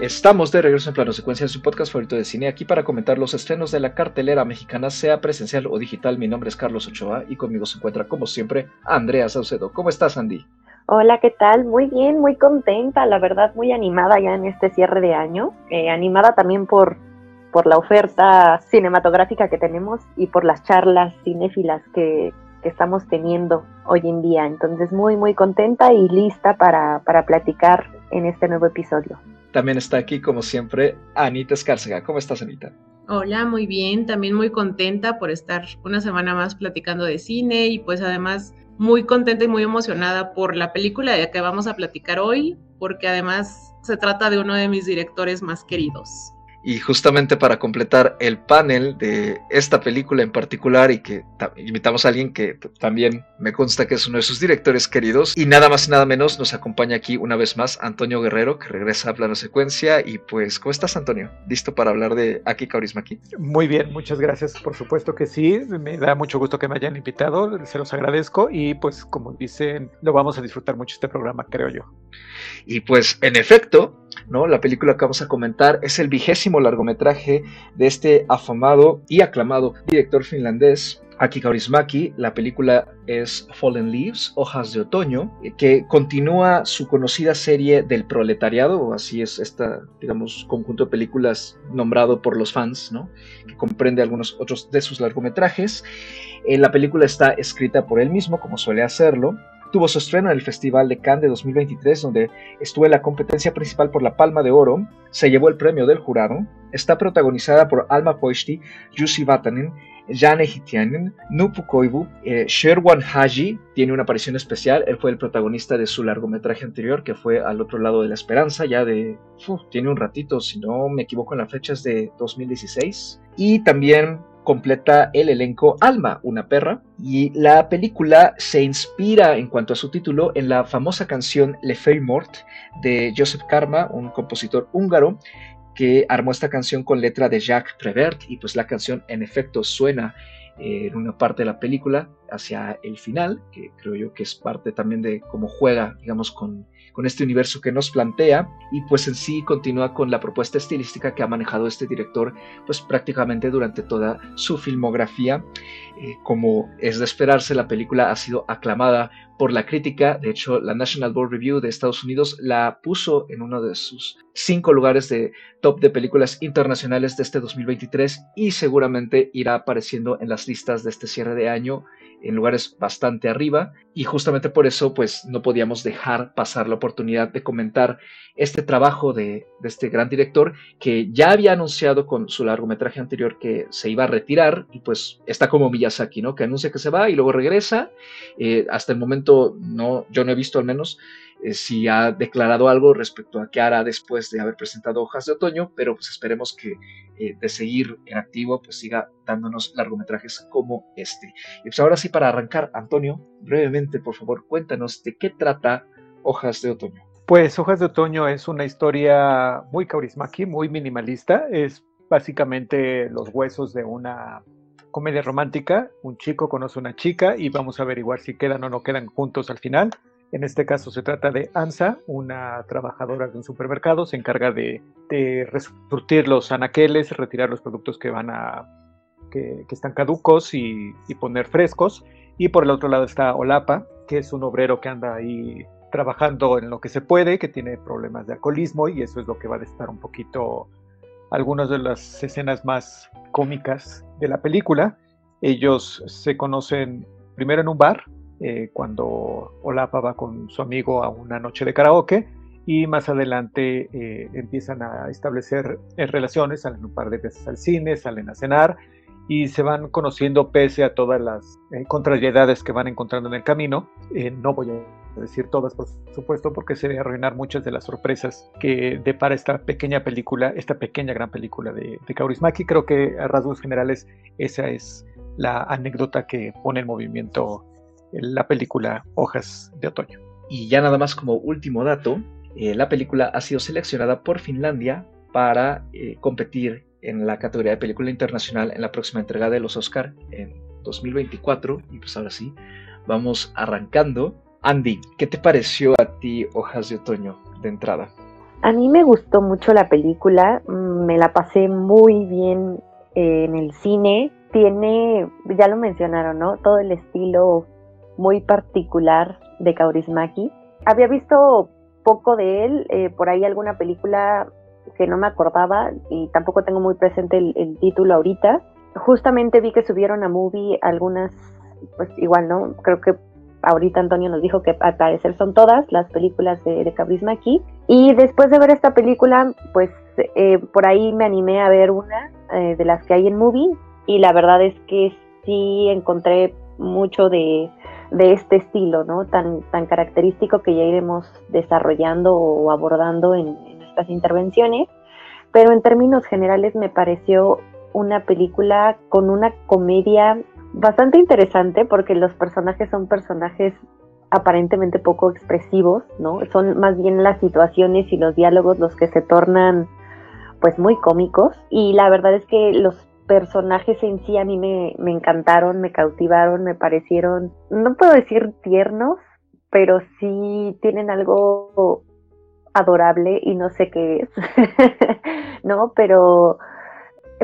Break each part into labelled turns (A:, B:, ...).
A: Estamos de regreso en Plano Secuencia en su podcast favorito de cine, aquí para comentar los estrenos de la cartelera mexicana, sea presencial o digital. Mi nombre es Carlos Ochoa y conmigo se encuentra, como siempre, Andrea Saucedo. ¿Cómo estás, Andy?
B: Hola, ¿qué tal? Muy bien, muy contenta, la verdad, muy animada ya en este cierre de año. Eh, animada también por, por la oferta cinematográfica que tenemos y por las charlas cinéfilas que, que estamos teniendo hoy en día. Entonces, muy, muy contenta y lista para, para platicar en este nuevo episodio.
A: También está aquí, como siempre, Anita Escárcega. ¿Cómo estás, Anita?
C: Hola, muy bien. También muy contenta por estar una semana más platicando de cine y pues además muy contenta y muy emocionada por la película de la que vamos a platicar hoy, porque además se trata de uno de mis directores más queridos.
A: Y justamente para completar el panel de esta película en particular y que invitamos a alguien que también me consta que es uno de sus directores queridos y nada más y nada menos nos acompaña aquí una vez más Antonio Guerrero que regresa a plano secuencia y pues ¿cómo estás Antonio? ¿Listo para hablar de Aki Kaurismaki?
D: Muy bien, muchas gracias, por supuesto que sí, me da mucho gusto que me hayan invitado, se los agradezco y pues como dicen, lo vamos a disfrutar mucho este programa, creo yo.
A: Y pues en efecto, ¿no? La película que vamos a comentar es el vigésimo largometraje de este afamado y aclamado director finlandés Aki Kaurismäki, la película es Fallen Leaves, Hojas de Otoño, que continúa su conocida serie del proletariado, así es esta, digamos, conjunto de películas nombrado por los fans, que comprende algunos otros de sus largometrajes. Eh, la película está escrita por él mismo, como suele hacerlo, Tuvo su estreno en el Festival de Cannes de 2023, donde estuvo en la competencia principal por la Palma de Oro, se llevó el premio del jurado, está protagonizada por Alma Poishti, Jussi Vatanen, Jane Hitianen, Nupu Koivu, eh, Sherwan Haji tiene una aparición especial, él fue el protagonista de su largometraje anterior que fue Al otro lado de la esperanza, ya de, tiene un ratito, si no me equivoco en las fechas de 2016, y también completa el elenco Alma, una perra, y la película se inspira en cuanto a su título en la famosa canción Le Feuille Mort de Joseph Karma, un compositor húngaro que armó esta canción con letra de Jacques Prévert y pues la canción en efecto suena en una parte de la película hacia el final, que creo yo que es parte también de cómo juega, digamos, con con este universo que nos plantea y pues en sí continúa con la propuesta estilística que ha manejado este director pues prácticamente durante toda su filmografía. Eh, como es de esperarse, la película ha sido aclamada por la crítica, de hecho la National Board Review de Estados Unidos la puso en uno de sus cinco lugares de top de películas internacionales de este 2023 y seguramente irá apareciendo en las listas de este cierre de año en lugares bastante arriba y justamente por eso pues no podíamos dejar pasar la oportunidad de comentar este trabajo de, este gran director que ya había anunciado con su largometraje anterior que se iba a retirar y pues está como Miyazaki, ¿no? Que anuncia que se va y luego regresa. Eh, hasta el momento no, yo no he visto al menos eh, si ha declarado algo respecto a qué hará después de haber presentado Hojas de Otoño, pero pues esperemos que eh, de seguir en activo pues siga dándonos largometrajes como este. Y pues ahora sí para arrancar, Antonio, brevemente por favor cuéntanos de qué trata Hojas de Otoño.
D: Pues Hojas de Otoño es una historia muy kaurismaki, muy minimalista. Es básicamente los huesos de una comedia romántica. Un chico conoce a una chica y vamos a averiguar si quedan o no quedan juntos al final. En este caso se trata de Ansa, una trabajadora de un supermercado, se encarga de, de resurtir los anaqueles, retirar los productos que van a que, están caducos y, y, poner frescos. Y por el otro lado está Olapa, que es un obrero que anda ahí trabajando en lo que se puede, que tiene problemas de alcoholismo y eso es lo que va a estar un poquito algunas de las escenas más cómicas de la película. Ellos se conocen primero en un bar, eh, cuando Olapa va con su amigo a una noche de karaoke y más adelante eh, empiezan a establecer eh, relaciones, salen un par de veces al cine, salen a cenar y se van conociendo pese a todas las contrariedades que van encontrando en el camino. no voy a decir todas, por supuesto, porque se debe arruinar muchas de las sorpresas que depara esta pequeña película, esta pequeña gran película de, de Kaurismäki. Creo que a rasgos generales esa es la anécdota que pone en movimiento la película Hojas de Otoño.
A: Y ya nada más como último dato, eh, la película ha sido seleccionada por Finlandia para eh, competir en la categoría de película internacional en la próxima entrega de los Oscar en 2024. Y pues ahora sí, vamos arrancando Andy, ¿qué te pareció a ti Hojas de Otoño de entrada?
B: A mí me gustó mucho la película, me la pasé muy bien eh, en el cine. Tiene, ya lo mencionaron, ¿no? Todo el estilo muy particular de Kaurismaki. Había visto poco de él, eh, por ahí alguna película que no me acordaba y tampoco tengo muy presente el, título ahorita. Justamente vi que subieron a Movie algunas, pues igual, ¿no? Creo que ahorita Antonio nos dijo que al parecer son todas las películas de, de aquí. Y después de ver esta película, pues eh, por ahí me animé a ver una eh, de las que hay en Movie y la verdad es que sí encontré mucho de, de este estilo, ¿no? Tan, tan característico que ya iremos desarrollando o abordando en, intervenciones. Pero en términos generales me pareció una película con una comedia bastante interesante porque los personajes son personajes aparentemente poco expresivos, ¿no? Son más bien las situaciones y los diálogos los que se tornan pues muy cómicos y la verdad es que los personajes en sí a mí me, me encantaron, me cautivaron, me parecieron, no puedo decir tiernos, pero sí tienen algo adorable y no sé qué es, ¿no? Pero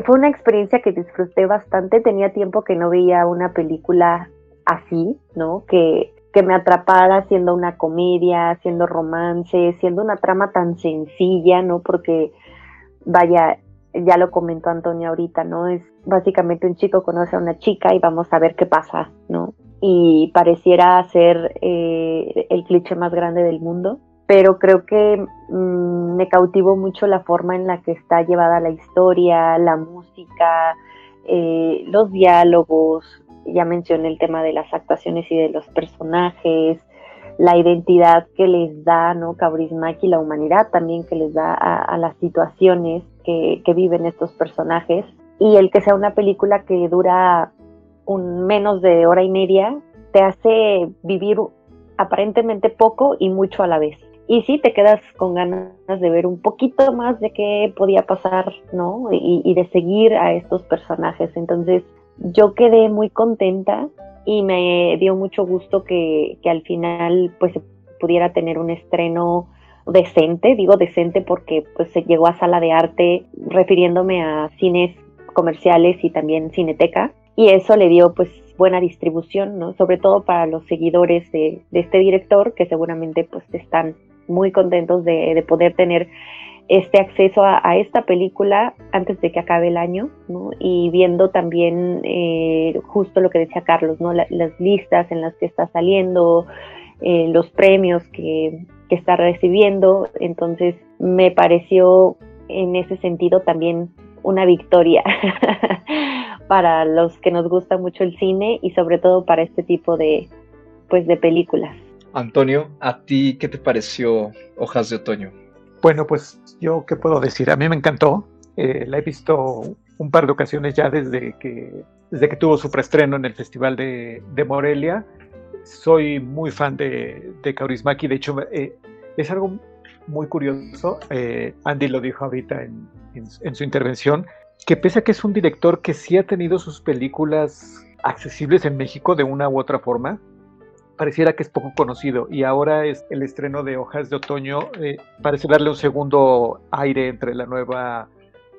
B: fue una experiencia que disfruté bastante, tenía tiempo que no veía una película así, ¿no? Que, que me atrapara siendo una comedia, siendo romance, siendo una trama tan sencilla, ¿no? Porque, vaya, ya lo comentó Antonio ahorita, ¿no? Es básicamente un chico conoce a una chica y vamos a ver qué pasa, ¿no? Y pareciera ser eh, el cliché más grande del mundo, pero creo que mm, me cautivó mucho la forma en la que está llevada la historia, la música, eh, los diálogos, ya mencioné el tema de las actuaciones y de los personajes, la identidad que les da, ¿no? Cabrismaki, la humanidad también que les da a, las situaciones que, viven estos personajes. Y el que sea una película que dura un menos de hora y media, te hace vivir aparentemente poco y mucho a la vez. Y sí, te quedas con ganas de ver un poquito más de qué podía pasar, ¿no? Y, y de seguir a estos personajes. Entonces, yo quedé muy contenta y me dio mucho gusto que, al final pues pudiera tener un estreno decente, digo decente porque pues se llegó a sala de arte refiriéndome a cines comerciales y también cineteca y eso le dio pues buena distribución, ¿no? Sobre todo para los seguidores de, este director que seguramente pues están muy contentos de, de poder tener este acceso a, esta película antes de que acabe el año, ¿no? Y viendo también eh, justo lo que decía Carlos, ¿no? las listas en las que está saliendo, eh, los premios que, que está recibiendo, entonces me pareció en ese sentido también una victoria para los que nos gusta mucho el cine y sobre todo para este tipo de pues de películas.
A: Antonio, ¿a ti qué te pareció Hojas de Otoño?
D: Bueno, pues yo qué puedo decir, a mí me encantó, eh, la he visto un par de ocasiones ya desde que, desde que tuvo su preestreno en el Festival de, Morelia. Soy muy fan de, de Kaurismaki, de hecho eh, es algo muy curioso, eh, Andy lo dijo ahorita en, en su intervención, que pese a que es un director que sí ha tenido sus películas accesibles en México de una u otra forma, pareciera que es poco conocido y ahora es el estreno de Hojas de Otoño, eh, parece darle un segundo aire entre la nueva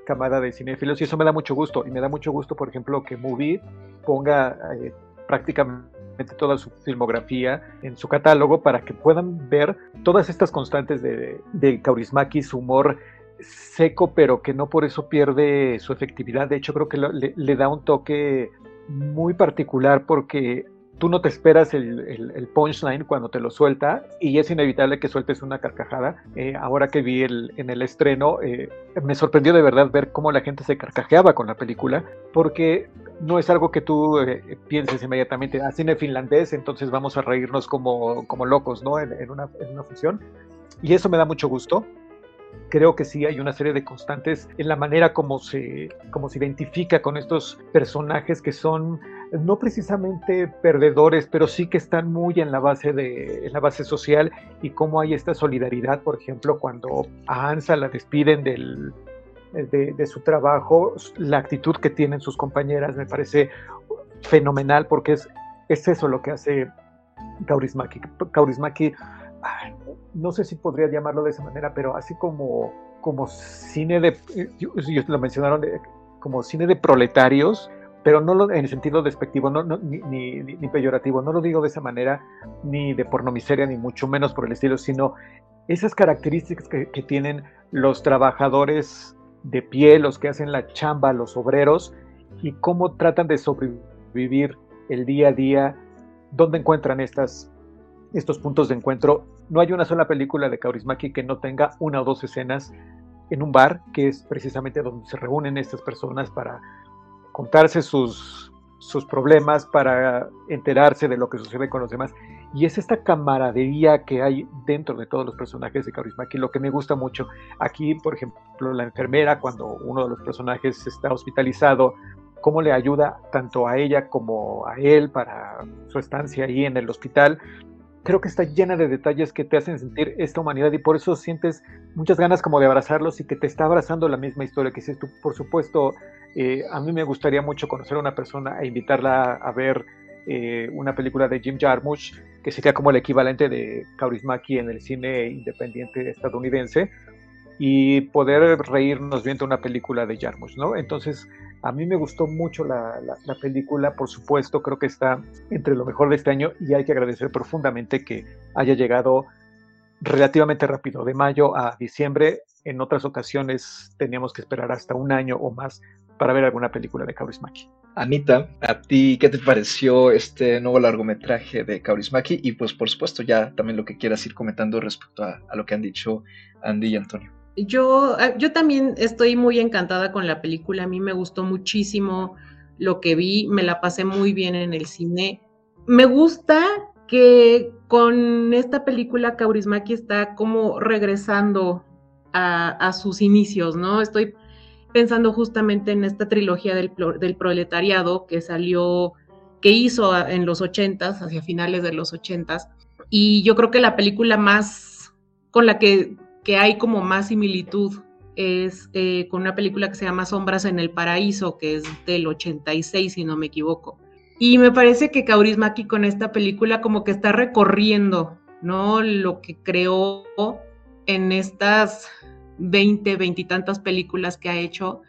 D: camada de cinéfilos y eso me da mucho gusto y me da mucho gusto por ejemplo que Movie ponga eh, prácticamente toda su filmografía en su catálogo para que puedan ver todas estas constantes de, de Kaurismaki, su humor seco pero que no por eso pierde su efectividad, de hecho creo que le da un toque muy particular porque tú no te esperas el, punchline cuando te lo suelta y es inevitable que sueltes una carcajada. Eh, ahora que vi el, en el estreno, eh, me sorprendió de verdad ver cómo la gente se carcajeaba con la película, porque no es algo que tú eh, pienses inmediatamente, a ah, cine finlandés, entonces vamos a reírnos como, como locos, ¿no? En, una, en una función. Y eso me da mucho gusto creo que sí hay una serie de constantes en la manera como se, como se identifica con estos personajes que son no precisamente perdedores, pero sí que están muy en la base de la base social y cómo hay esta solidaridad, por ejemplo, cuando a Ansa la despiden del, de, su trabajo, la actitud que tienen sus compañeras me parece fenomenal porque es, es eso lo que hace Kaurismaki. Kaurismaki no sé si podría llamarlo de esa manera, pero así como, como cine de, ellos lo mencionaron, como cine de proletarios, pero no en el sentido despectivo, no, ni, ni, peyorativo, no lo digo de esa manera, ni de pornomiseria, ni mucho menos por el estilo, sino esas características que, tienen los trabajadores de pie, los que hacen la chamba, los obreros, y cómo tratan de sobrevivir el día a día, dónde encuentran estas, estos puntos de encuentro. No hay una sola película de Kaurismäki que no tenga una o dos escenas en un bar, que es precisamente donde se reúnen estas personas para contarse sus, sus problemas, para enterarse de lo que sucede con los demás. Y es esta camaradería que hay dentro de todos los personajes de Kaurismäki lo que me gusta mucho. Aquí, por ejemplo, la enfermera, cuando uno de los personajes está hospitalizado, cómo le ayuda tanto a ella como a él para su estancia ahí en el hospital. Creo que está llena de detalles que te hacen sentir esta humanidad y por eso sientes muchas ganas como de abrazarlos y que te está abrazando la misma historia que hiciste tú. Por supuesto, eh, a mí me gustaría mucho conocer a una persona e invitarla a ver eh, una película de Jim Jarmusch, que sería como el equivalente de Kaurismäki en el cine independiente estadounidense, y poder reírnos viendo una película de Jarmusch, ¿no? Entonces, a mí me gustó mucho la, la, película, por supuesto, creo que está entre lo mejor de este año y hay que agradecer profundamente que haya llegado relativamente rápido, de mayo a diciembre. En otras ocasiones teníamos que esperar hasta un año o más para ver alguna película de Kaurismäki.
A: Anita, ¿a ti qué te pareció este nuevo largometraje de Kaurismäki? Y pues por supuesto ya también lo que quieras ir comentando respecto a, lo que han dicho Andy y Antonio.
C: Yo, ah, yo también estoy muy encantada con la película, a mí me gustó muchísimo lo que vi, me la pasé muy bien en el cine. Me gusta que con esta película Kaurismäki está como regresando a, a sus inicios, ¿no? Estoy pensando justamente en esta trilogía del, proletariado que salió, que hizo en los ochentas, hacia finales de los ochentas, y yo creo que la película más con la que, que hay como más similitud es eh, con una película que se llama Sombras en el Paraíso, que es del 86, si no me equivoco. Y me parece que Kaurismäki con esta película como que está recorriendo, ¿no? Lo que creó en estas 20, veintitantas películas que ha hecho,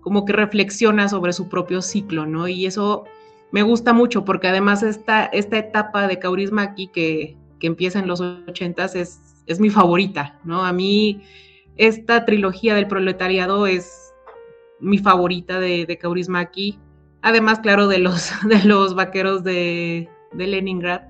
C: como que reflexiona sobre su propio ciclo, ¿no? Y eso me gusta mucho porque además esta, esta etapa de Kaurismäki que, que empieza en los ochentas es, es mi favorita, ¿no? A mí esta trilogía del proletariado es mi favorita de, de Kaurismäki, además, claro, de los, de los vaqueros de, de Leningrad,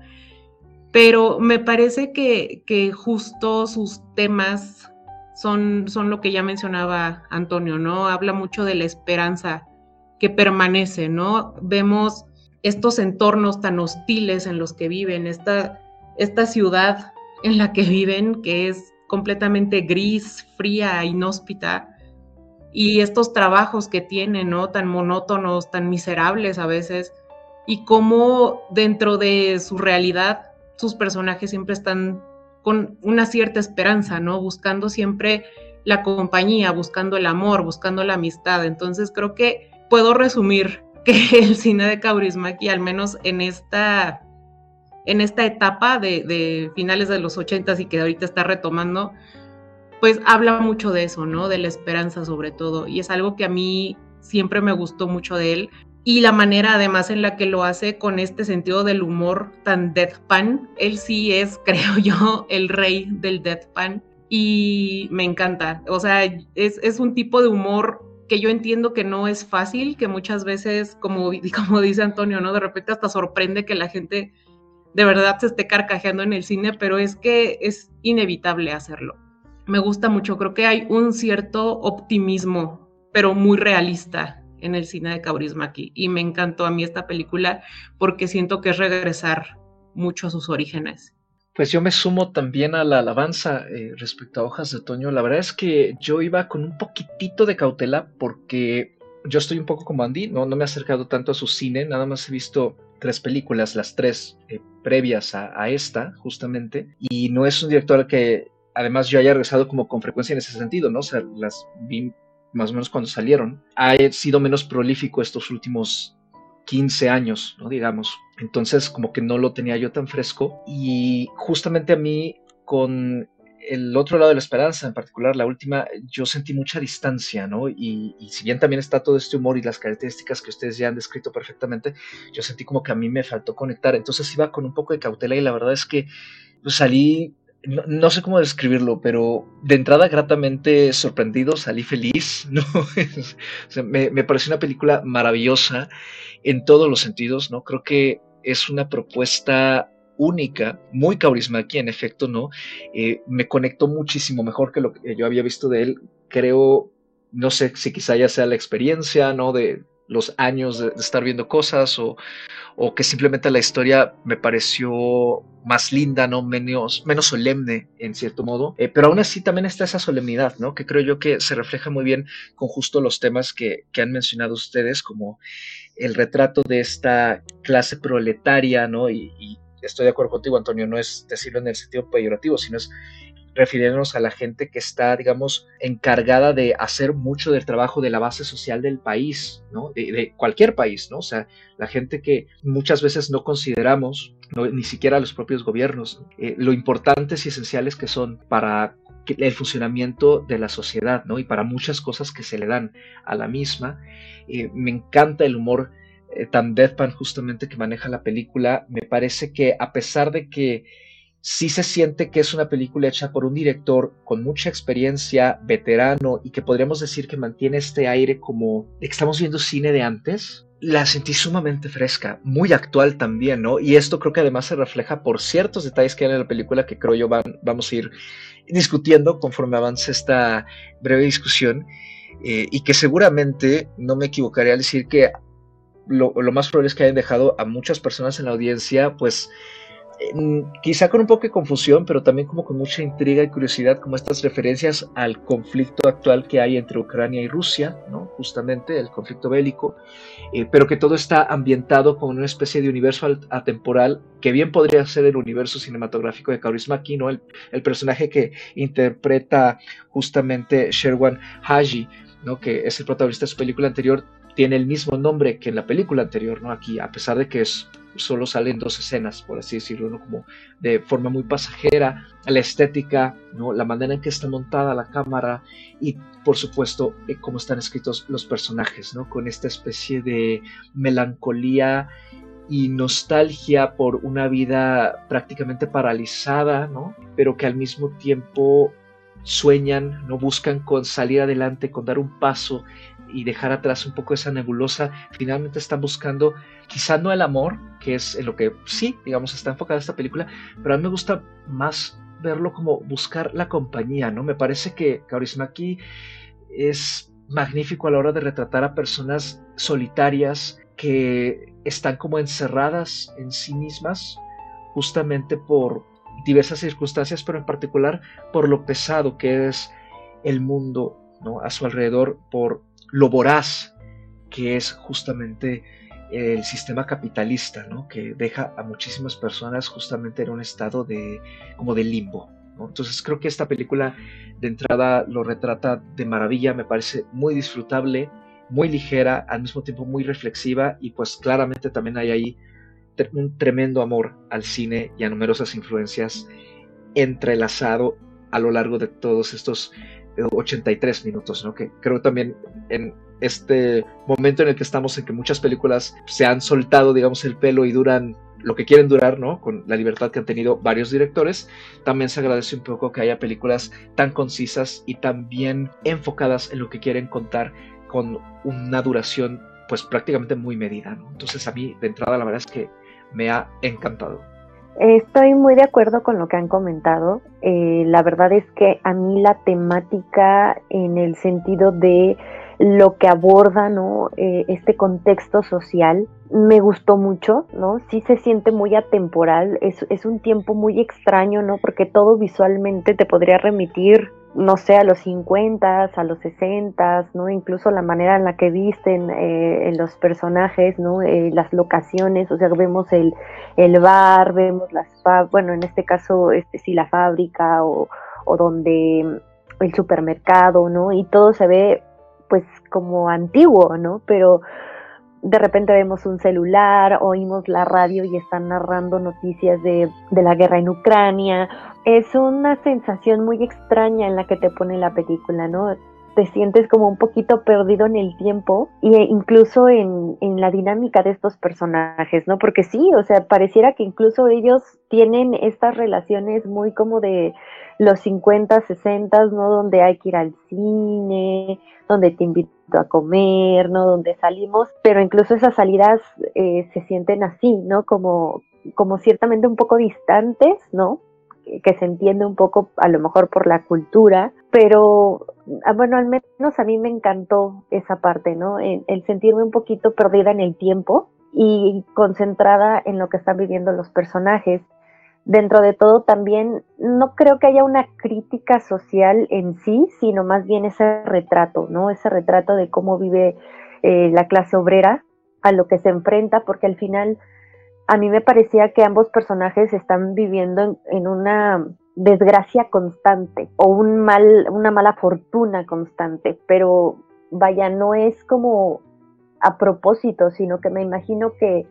C: pero me parece que, que justo sus temas son, son lo que ya mencionaba Antonio, ¿no? Habla mucho de la esperanza que permanece, ¿no? Vemos estos entornos tan hostiles en los que viven, esta, esta ciudad en la que viven, que es completamente gris, fría, inhóspita, y estos trabajos que tienen, ¿no? Tan monótonos, tan miserables a veces, y cómo dentro de su realidad sus personajes siempre están con una cierta esperanza, ¿no? Buscando siempre la compañía, buscando el amor, buscando la amistad. Entonces creo que puedo resumir que el cine de Kaurismäki, al menos en esta, en esta etapa de, finales de los ochentas y que ahorita está retomando, pues habla mucho de eso, ¿no? De la esperanza sobre todo. Y es algo que a mí siempre me gustó mucho de él y la manera además en la que lo hace con este sentido del humor tan deadpan. Él sí es, creo yo, el rey del deadpan y me encanta. O sea, es, un tipo de humor que yo entiendo que no es fácil, que muchas veces, como, como dice Antonio, ¿no? De repente hasta sorprende que la gente de verdad se esté carcajeando en el cine, pero es que es inevitable hacerlo. Me gusta mucho, creo que hay un cierto optimismo, pero muy realista en el cine de Kaurismäki y me encantó a mí esta película porque siento que es regresar mucho a sus orígenes.
A: Pues yo me sumo también a la alabanza eh, respecto a Hojas de Otoño. La verdad es que yo iba con un poquitito de cautela porque yo estoy un poco como Andy, no, no me he acercado tanto a su cine, nada más he visto tres películas, las tres eh, previas a, a, esta justamente, y no es un director que además yo haya regresado como con frecuencia en ese sentido, ¿no? O sea, las vi más o menos cuando salieron, ha sido menos prolífico estos últimos 15 años, ¿no? Digamos. Entonces, como que no lo tenía yo tan fresco. Y justamente a mí, con el otro lado de la esperanza, en particular la última, yo sentí mucha distancia, ¿no? Y, si bien también está todo este humor y las características que ustedes ya han descrito perfectamente, yo sentí como que a mí me faltó conectar. Entonces iba con un poco de cautela y la verdad es que pues, salí no, sé cómo describirlo, pero de entrada gratamente sorprendido, salí feliz, ¿no? me, me, pareció una película maravillosa en todos los sentidos, ¿no? Creo que es una propuesta única, muy Kaurismäki, en efecto, ¿no? Eh, me conectó muchísimo mejor que lo que yo había visto de él. Creo, no sé si quizá ya sea la experiencia, ¿no? De los años de, estar viendo cosas o, o, que simplemente la historia me pareció más linda, ¿no? Menos, menos solemne, en cierto modo. Eh, pero aún así también está esa solemnidad, ¿no? Que creo yo que se refleja muy bien con justo los temas que, que han mencionado ustedes, como el retrato de esta clase proletaria, ¿no? y estoy de acuerdo contigo, Antonio, no es decirlo en el sentido peyorativo, sino es refiriéndonos a la gente que está, digamos, encargada de hacer mucho del trabajo de la base social del país, ¿no? De, cualquier país, ¿no? O sea, la gente que muchas veces no consideramos, ni siquiera los propios gobiernos, eh, lo importantes y esenciales que son para el funcionamiento de la sociedad, ¿no? Y para muchas cosas que se le dan a la misma. Eh, me encanta el humor eh, tan deadpan justamente que maneja la película, me parece que a pesar de que sí se siente que es una película hecha por un director con mucha experiencia, veterano y que podríamos decir que mantiene este aire como de que estamos viendo cine de antes, la sentí sumamente fresca, muy actual también, ¿no? Y esto creo que además se refleja por ciertos detalles que hay en la película que creo yo van, vamos a ir discutiendo conforme avance esta breve discusión. Eh, y que seguramente no me equivocaría al decir que lo, más probable es que hayan dejado a muchas personas en la audiencia, pues quizá con un poco de confusión, pero también como con mucha intriga y curiosidad, como estas referencias al conflicto actual que hay entre Ucrania y Rusia, ¿no? justamente el conflicto bélico, eh, pero que todo está ambientado como una especie de universo atemporal que bien podría ser el universo cinematográfico de Kaurismäki, ¿no? el, el personaje que interpreta justamente Sherwan Haji, ¿no? que es el protagonista de su película anterior, tiene el mismo nombre que en la película anterior, ¿no? Aquí, a pesar de que solo salen dos escenas, por así decirlo. Como de forma muy pasajera, la estética, ¿no? La manera en que está montada la cámara y, por supuesto, eh, cómo están escritos los personajes, ¿no? Con esta especie de melancolía y nostalgia por una vida prácticamente paralizada, ¿no? Pero que al mismo tiempo sueñan, no buscan con salir adelante, con dar un paso y dejar atrás un poco esa nebulosa, finalmente están buscando quizá no el amor, que es en lo que sí, digamos, está enfocada esta película, pero a mí me gusta más verlo como buscar la compañía, ¿no? Me parece que Kaurismäki es magnífico a la hora de retratar a personas solitarias que están como encerradas en sí mismas, justamente por diversas circunstancias, pero en particular por lo pesado que es el mundo ¿no? a su alrededor, por lo voraz que es justamente el sistema capitalista, ¿no? que deja a muchísimas personas justamente en un estado de como de limbo. Entonces creo que esta película de entrada lo retrata de maravilla, me parece muy disfrutable, muy ligera, al mismo tiempo muy reflexiva y pues claramente también hay ahí un tremendo amor al cine y a numerosas influencias entrelazado a lo largo de todos estos 83 minutos, ¿no? Que creo también en este momento en el que estamos, en que muchas películas se han soltado, digamos, el pelo y duran lo que quieren durar, ¿no? Con la libertad que han tenido varios directores, también se agradece un poco que haya películas tan concisas y tan bien enfocadas en lo que quieren contar con una duración, pues prácticamente muy medida. Entonces a mí, de entrada, la verdad es que me ha encantado.
B: Estoy muy de acuerdo con lo que han comentado. Eh, la verdad es que a mí la temática en el sentido de lo que aborda, ¿no? Eh, este contexto social me gustó mucho, ¿no? Sí se siente muy atemporal, es, es un tiempo muy extraño, ¿no? Porque todo visualmente te podría remitir no sé, a los 50, a los 60, ¿no? Incluso la manera en la que visten eh, los personajes, ¿no? Eh, las locaciones, o sea, vemos el, el bar, vemos las, bueno, en este caso, este sí, la fábrica o, o donde el supermercado, ¿no? Y todo se ve, pues, como antiguo, ¿no? Pero de repente vemos un celular, oímos la radio y están narrando noticias de, de la guerra en Ucrania, es una sensación muy extraña en la que te pone la película, ¿no? Te sientes como un poquito perdido en el tiempo e incluso en, en, la dinámica de estos personajes, ¿no? Porque sí, o sea, pareciera que incluso ellos tienen estas relaciones muy como de los 50, 60, ¿no? Donde hay que ir al cine, donde te invito a comer, ¿no? Donde salimos, pero incluso esas salidas eh, se sienten así, ¿no? Como, como ciertamente un poco distantes, ¿no? Que se entiende un poco a lo mejor por la cultura, pero ah, bueno, al menos a mí me encantó esa parte, ¿no? El, el, sentirme un poquito perdida en el tiempo y concentrada en lo que están viviendo los personajes. Dentro de todo también no creo que haya una crítica social en sí, sino más bien ese retrato, ¿no? Ese retrato de cómo vive eh, la clase obrera, a lo que se enfrenta, porque al final a mí me parecía que ambos personajes están viviendo en, una desgracia constante o un mal, una mala fortuna constante, pero vaya, no es como a propósito, sino que me imagino que,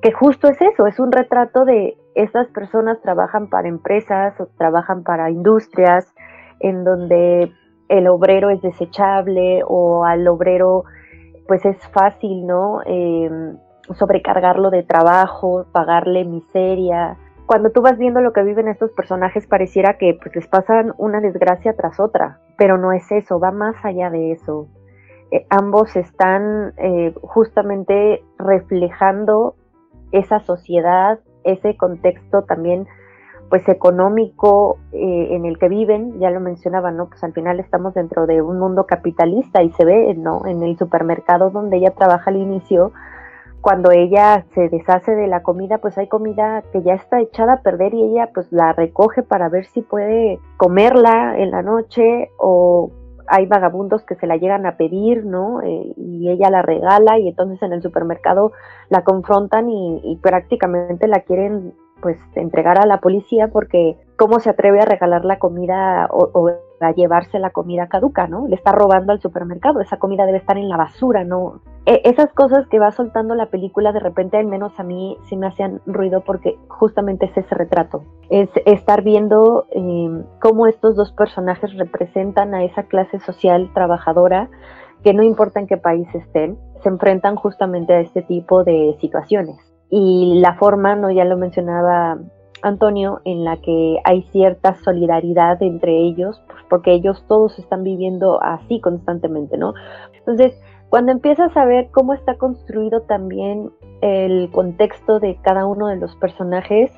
B: que justo es eso, es un retrato de esas personas trabajan para empresas o trabajan para industrias en donde el obrero es desechable o al obrero pues es fácil, ¿no? Eh, sobrecargarlo de trabajo, pagarle miseria. Cuando tú vas viendo lo que viven estos personajes pareciera que pues, les pasan una desgracia tras otra, pero no es eso, va más allá de eso. Eh, ambos están eh, justamente reflejando esa sociedad, ese contexto también pues económico eh, en el que viven, ya lo mencionaba, ¿no? Pues al final estamos dentro de un mundo capitalista y se ve, ¿no? En el supermercado donde ella trabaja al inicio, cuando ella se deshace de la comida, pues hay comida que ya está echada a perder y ella pues la recoge para ver si puede comerla en la noche o hay vagabundos que se la llegan a pedir, ¿no? Eh, y ella la regala y entonces en el supermercado la confrontan y, prácticamente la quieren pues entregar a la policía porque cómo se atreve a regalar la comida o, a llevarse la comida caduca, ¿no? Le está robando al supermercado, esa comida debe estar en la basura, ¿no? E, esas cosas que va soltando la película de repente al menos a mí sí me hacían ruido porque justamente es ese retrato, es estar viendo em, cómo estos dos personajes representan a esa clase social trabajadora que no importa en qué país estén, se enfrentan justamente a este tipo de situaciones. Y la forma, no ya lo mencionaba Antonio, en la que hay cierta solidaridad entre ellos, pues, porque ellos todos están viviendo así constantemente, ¿no? Entonces, cuando empiezas a ver cómo está construido también el contexto de cada uno de los personajes,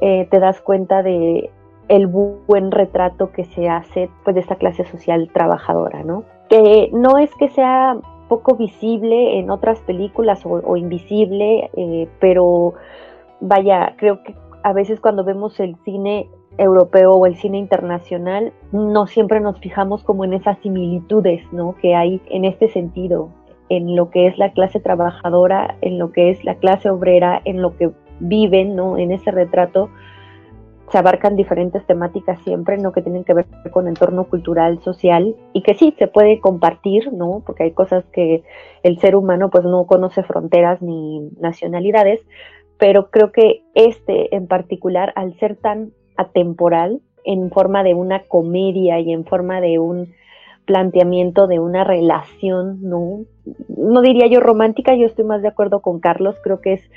B: eh, te das cuenta de el buen retrato que se hace pues, de esta clase social trabajadora, ¿no? Que no es que sea poco visible en otras películas o, invisible, eh, pero vaya, creo que a veces cuando vemos el cine europeo o el cine internacional, no siempre nos fijamos como en esas similitudes ¿no? que hay en este sentido, en lo que es la clase trabajadora, en lo que es la clase obrera, en lo que viven, ¿no? en ese retrato se abarcan diferentes temáticas siempre, ¿no? Que tienen que ver con entorno cultural, social, y que sí, se puede compartir, ¿no? Porque hay cosas que el ser humano pues no conoce fronteras ni nacionalidades, pero creo que este en particular, al ser tan atemporal, en forma de una comedia y en forma de un planteamiento de una relación, ¿no? No diría yo romántica, yo estoy más de acuerdo con Carlos, creo que es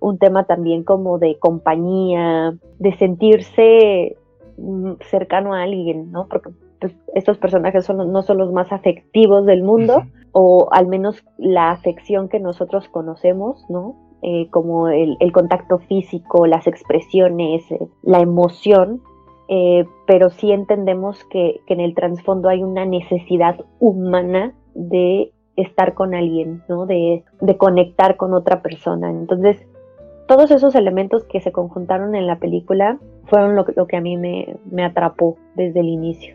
B: un tema también como de compañía, de sentirse mm, cercano a alguien, ¿no? Porque pues, estos personajes son, no son los más afectivos del mundo, o al menos la afección que nosotros conocemos, ¿no? Eh, como el, contacto físico, las expresiones, eh, la emoción, eh, pero sí entendemos que, en el trasfondo hay una necesidad humana de estar con alguien, ¿no? De, conectar con otra persona. Entonces, todos esos elementos que se conjuntaron en la película fueron lo, que a mí me, atrapó desde el inicio.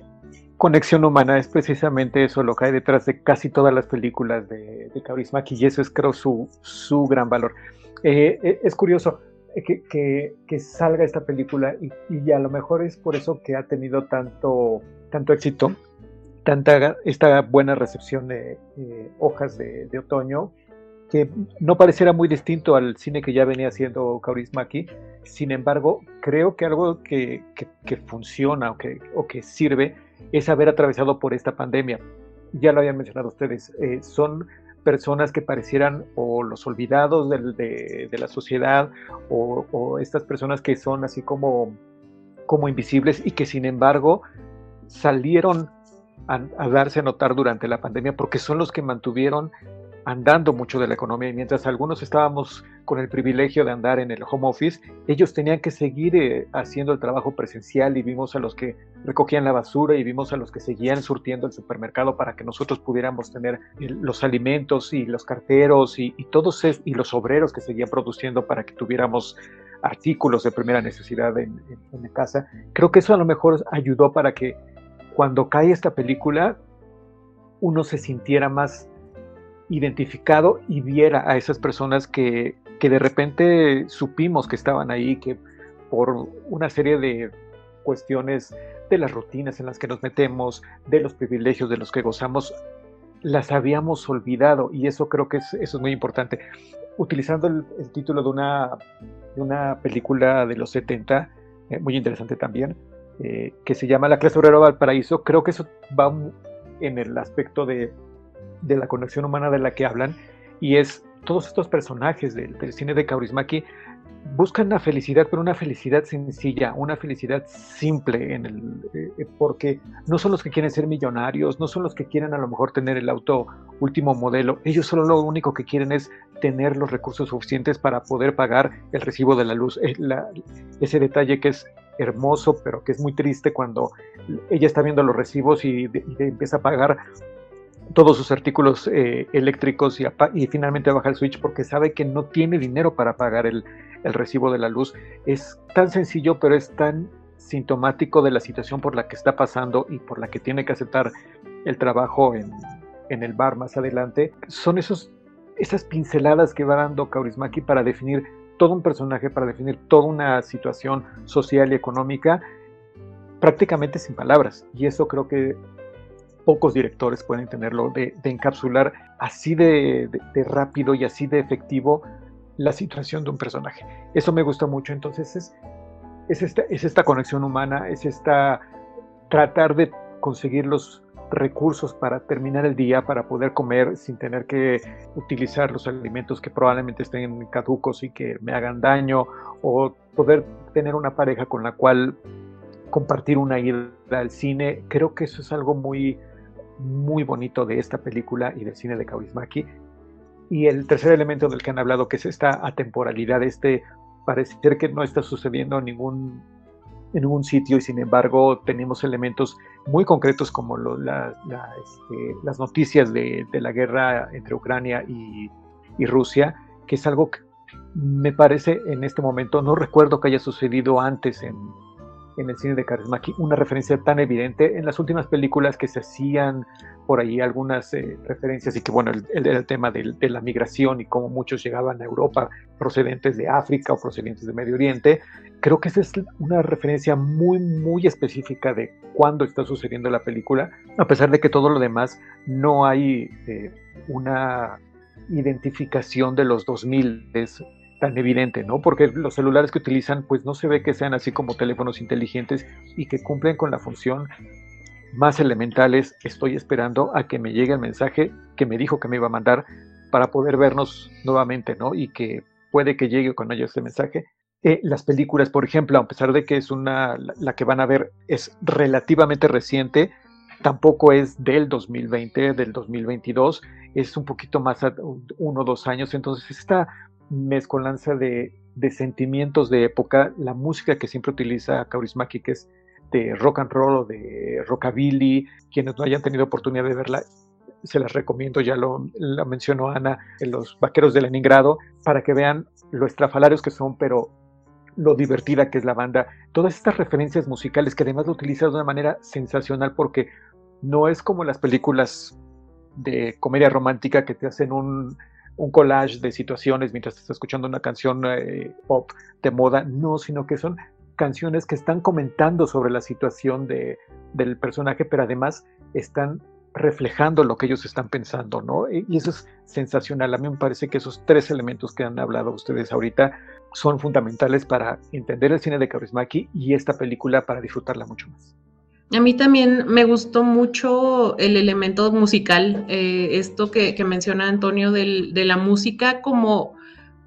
D: Conexión humana es precisamente eso lo que hay detrás de casi todas las películas de, de Kaurismäki y eso es creo su, su gran valor. Eh, eh, es curioso que, salga esta película y, a lo mejor es por eso que ha tenido tanto, tanto éxito, tanta esta buena recepción de hojas de, otoño, que no pareciera muy distinto al cine que ya venía haciendo Kaurismäki. Sin embargo, creo que algo que, funciona o que, o que sirve es haber atravesado por esta pandemia. Ya lo habían mencionado ustedes, eh, son personas que parecieran o los olvidados de, la sociedad o, estas personas que son así como, como invisibles y que sin embargo salieron a darse a notar durante la pandemia porque son los que mantuvieron andando mucho de la economía y mientras algunos estábamos con el privilegio de andar en el home office, ellos tenían que seguir eh, haciendo el trabajo presencial y vimos a los que recogían la basura y vimos a los que seguían surtiendo el supermercado para que nosotros pudiéramos tener los alimentos y los carteros y, todos y los obreros que seguían produciendo para que tuviéramos artículos de primera necesidad en, en casa. Creo que eso a lo mejor ayudó para que cuando cae esta película uno se sintiera más identificado y viera a esas personas que, que de repente supimos que estaban ahí, que por una serie de cuestiones de las rutinas en las que nos metemos, de los privilegios de los que gozamos, las habíamos olvidado y eso creo que es, eso es muy importante. Utilizando el, título de una, de una película de los 70, eh, muy interesante también, eh, que se llama La clase obrera Valparaíso, creo que eso va en el aspecto de de la conexión humana de la que hablan, y es todos estos personajes del, cine de Kaurismäki buscan la felicidad, pero una felicidad sencilla, una felicidad simple, en el, eh, porque no son los que quieren ser millonarios, no son los que quieren a lo mejor tener el auto último modelo, ellos solo lo único que quieren es tener los recursos suficientes para poder pagar el recibo de la luz. Eh, ese detalle que es hermoso, pero que es muy triste cuando ella está viendo los recibos y empieza a pagar todos sus artículos eh, eléctricos y, finalmente baja el switch porque sabe que no tiene dinero para pagar el, recibo de la luz. Es tan sencillo, pero es tan sintomático de la situación por la que está pasando y por la que tiene que aceptar el trabajo en, el bar más adelante. Son esos, esas pinceladas que va dando Kaurismaki para definir todo un personaje, para definir toda una situación social y económica prácticamente sin palabras. Y eso creo que pocos directores pueden tenerlo, de, encapsular así de, rápido y así de efectivo la situación de un personaje. Eso me gusta mucho, entonces es, es, esta, es esta conexión humana, es esta tratar de conseguir los recursos para terminar el día, para poder comer sin tener que utilizar los alimentos que probablemente estén caducos y que me hagan daño, o poder tener una pareja con la cual compartir una ida al cine. Creo que eso es algo muy, muy bonito de esta película y del cine de Kaurismäki. Y el tercer elemento del que han hablado, que es esta atemporalidad, este parecer que no está sucediendo en ningún, en ningún sitio y sin embargo tenemos elementos muy concretos como este, las noticias de, la guerra entre Ucrania y, y Rusia, que es algo que me parece en este momento, no recuerdo que haya sucedido antes en, en el cine de Kaurismäki una referencia tan evidente. En las últimas películas que se hacían por ahí algunas eh, referencias y que bueno, el, el, tema de, la migración y cómo muchos llegaban a Europa procedentes de África o procedentes de Medio Oriente, creo que esa es una referencia muy, muy específica de cuándo está sucediendo la película, a pesar de que todo lo demás no hay eh, una identificación de los 2000 tan evidente, ¿no? Porque los celulares que utilizan, pues no se ve que sean así como teléfonos inteligentes y que cumplen con la función más elementales. Estoy esperando a que me llegue el mensaje que me dijo que me iba a mandar para poder vernos nuevamente, ¿no? Y que puede que llegue con ellos ese mensaje. Eh, las películas, por ejemplo, a pesar de que es una, la, que van a ver es relativamente reciente, tampoco es del 2020, del 2022, es un poquito más, uno o dos años, entonces está mezcolanza de, de sentimientos de época, la música que siempre utiliza Kaurismäki, que es de rock and roll o de rockabilly, quienes no hayan tenido oportunidad de verla, se las recomiendo, ya lo, mencionó Ana, en Los Vaqueros de Leningrado, para que vean lo estrafalarios que son, pero lo divertida que es la banda. Todas estas referencias musicales que además lo utiliza de una manera sensacional porque no es como las películas de comedia romántica que te hacen un, un collage de situaciones mientras estás escuchando una canción eh, pop de moda, no, sino que son canciones que están comentando sobre la situación de, del personaje, pero además están reflejando lo que ellos están pensando, ¿no? Y eso es sensacional. A mí me parece que esos tres elementos que han hablado ustedes ahorita son fundamentales para entender el cine de Kaurismäki y esta película para disfrutarla mucho más.
C: A mí también me gustó mucho el elemento musical, eh, esto que, menciona Antonio de la música como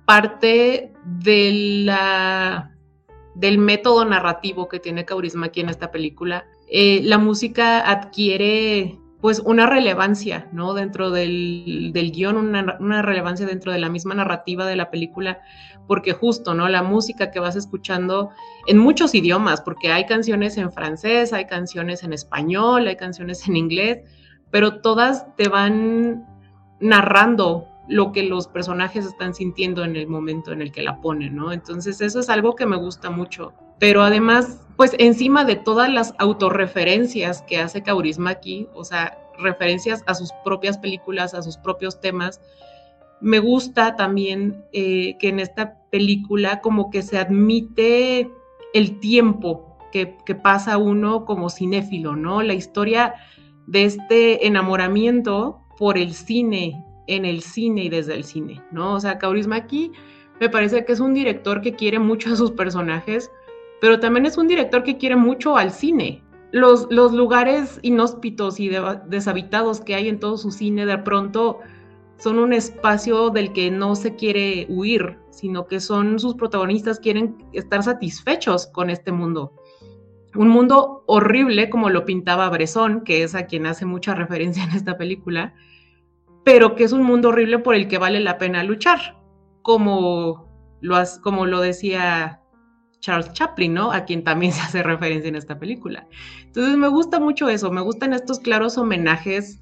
C: parte del método narrativo que tiene Kaurismäki en esta película. Eh, la música adquiere pues una relevancia, ¿no? Dentro del, guion, una, relevancia dentro de la misma narrativa de la película, porque justo, ¿no? La música que vas escuchando en muchos idiomas, porque hay canciones en francés, hay canciones en español, hay canciones en inglés, pero todas te van narrando lo que los personajes están sintiendo en el momento en el que la ponen, ¿no? Entonces eso es algo que me gusta mucho. Pero además, pues encima de todas las autorreferencias que hace Kaurismäki, o sea, referencias a sus propias películas, a sus propios temas, me gusta también eh, que en esta película como que se admite el tiempo que, pasa uno como cinéfilo, ¿no? La historia de este enamoramiento por el cine, en el cine y desde el cine, ¿no? O sea, Kaurismäki me parece que es un director que quiere mucho a sus personajes, pero también es un director que quiere mucho al cine. Los, los lugares inhóspitos y deshabitados que hay en todo su cine de pronto son un espacio del que no se quiere huir, sino que son sus protagonistas quieren estar satisfechos con este mundo. Un mundo horrible como lo pintaba Bresson, que es a quien hace mucha referencia en esta película, pero que es un mundo horrible por el que vale la pena luchar, como lo, como lo decía Charles Chaplin, ¿no? A quien también se hace referencia en esta película. Entonces me gusta mucho eso, me gustan estos claros homenajes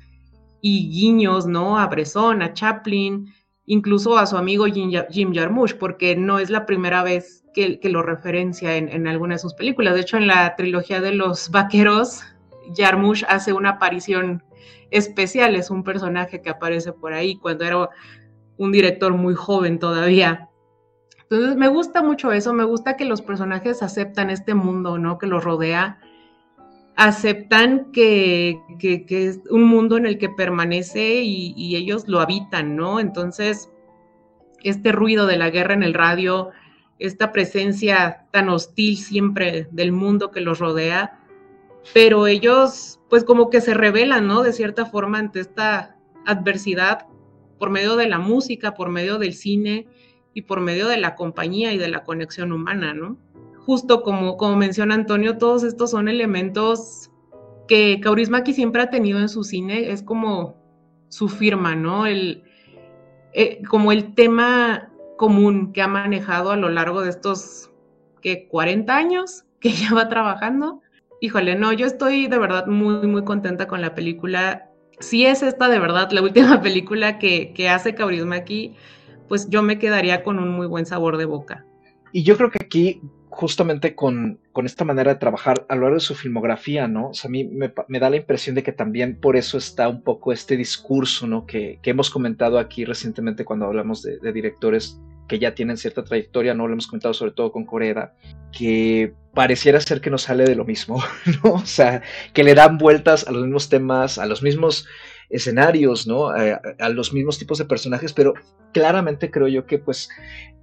C: y guiños, ¿no? A Bresson, a Chaplin, incluso a su amigo Jim, Jarmusch, porque no es la primera vez que, lo referencia en, alguna de sus películas. De hecho, en la trilogía de los vaqueros, Jarmusch hace una aparición especial, es un personaje que aparece por ahí cuando era un director muy joven todavía. Entonces me gusta mucho eso, me gusta que los personajes aceptan este mundo, ¿no? Que los rodea, aceptan que, es un mundo en el que permanece y, ellos lo habitan, ¿no? Entonces, este ruido de la guerra en el radio, esta presencia tan hostil siempre del mundo que los rodea, pero ellos pues como que se rebelan, ¿no? De cierta forma ante esta adversidad por medio de la música, por medio del cine, y por medio de la compañía y de la conexión humana, ¿no? Justo como, como menciona Antonio, todos estos son elementos que Kaurismäki siempre ha tenido en su cine, es como su firma, ¿no? El, eh, como el tema común que ha manejado a lo largo de estos, ¿qué? 40 años que lleva trabajando. Híjole, no, yo estoy de verdad muy, muy contenta con la película. Si es esta de verdad la última película que, que hace Kaurismäki, pues yo me quedaría con un muy buen sabor de boca.
A: Y yo creo que aquí, justamente con, esta manera de trabajar a lo largo de su filmografía, ¿no? O sea, a mí me, da la impresión de que también por eso está un poco este discurso, ¿no? Que, hemos comentado aquí recientemente cuando hablamos de, directores que ya tienen cierta trayectoria, ¿no? Lo hemos comentado sobre todo con Coreda, que pareciera ser que no sale de lo mismo, ¿no? O sea, que le dan vueltas a los mismos temas, a los mismos escenarios, ¿no? Eh, a, los mismos tipos de personajes, pero claramente creo yo que pues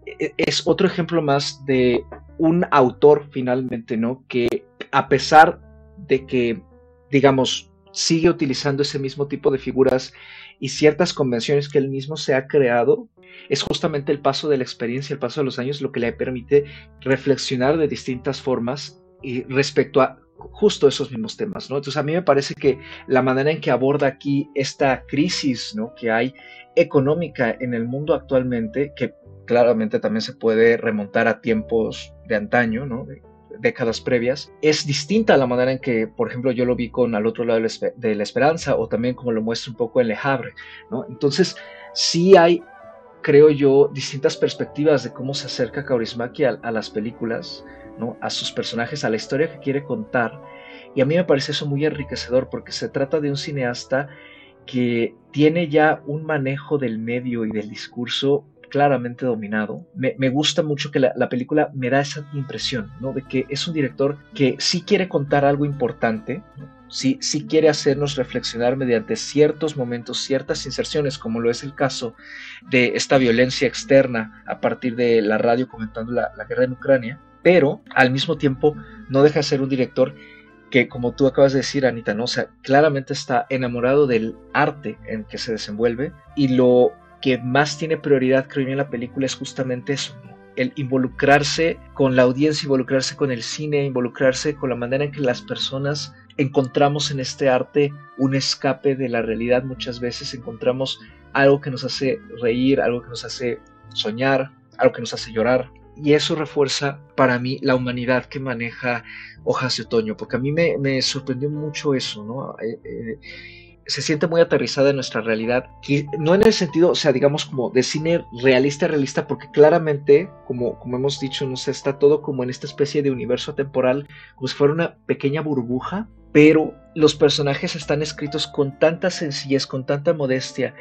A: e, es otro ejemplo más de un autor finalmente, ¿no? Que a pesar de que, digamos, sigue utilizando ese mismo tipo de figuras y ciertas convenciones que él mismo se ha creado, es justamente el paso de la experiencia, el paso de los años, lo que le permite reflexionar de distintas formas y respecto a justo esos mismos temas, ¿no? Entonces a mí me parece que la manera en que aborda aquí esta crisis, ¿no? Que hay económica en el mundo actualmente, que claramente también se puede remontar a tiempos de antaño, ¿no? De décadas previas, es distinta a la manera en que, por ejemplo, yo lo vi con Al otro lado de la esperanza o también como lo muestra un poco en Le Havre, ¿no? Entonces, sí hay creo yo, distintas perspectivas de cómo se acerca Kaurismäki a las películas, a sus personajes, a la historia que quiere contar. Y a mí me parece eso muy enriquecedor porque se trata de un cineasta que tiene ya un manejo del medio y del discurso claramente dominado. Me, gusta mucho que la, película me da esa impresión, ¿no? De que es un director que sí quiere contar algo importante, sí, sí quiere hacernos reflexionar mediante ciertos momentos, ciertas inserciones, como lo es el caso de esta violencia externa a partir de la radio comentando la, la guerra en Ucrania, pero al mismo tiempo no deja de ser un director que como tú acabas de decir, Anita, ¿no? Claramente está enamorado del arte en que se desenvuelve y lo que más tiene prioridad, creo yo, en la película es justamente eso, el involucrarse con la audiencia, involucrarse con el cine, involucrarse con la manera en que las personas encontramos en este arte un escape de la realidad. Muchas veces encontramos algo que nos hace reír, algo que nos hace soñar, algo que nos hace llorar, y eso refuerza para mí la humanidad que maneja Hojas de Otoño, porque a mí me, sorprendió mucho eso, ¿no? Eh, eh, se siente muy aterrizada en nuestra realidad, no en el sentido, o sea, digamos como de cine realista, realista, porque claramente, como, como hemos dicho, no está todo como en esta especie de universo temporal, como si fuera una pequeña burbuja, pero los personajes están escritos con tanta sencillez, con tanta modestia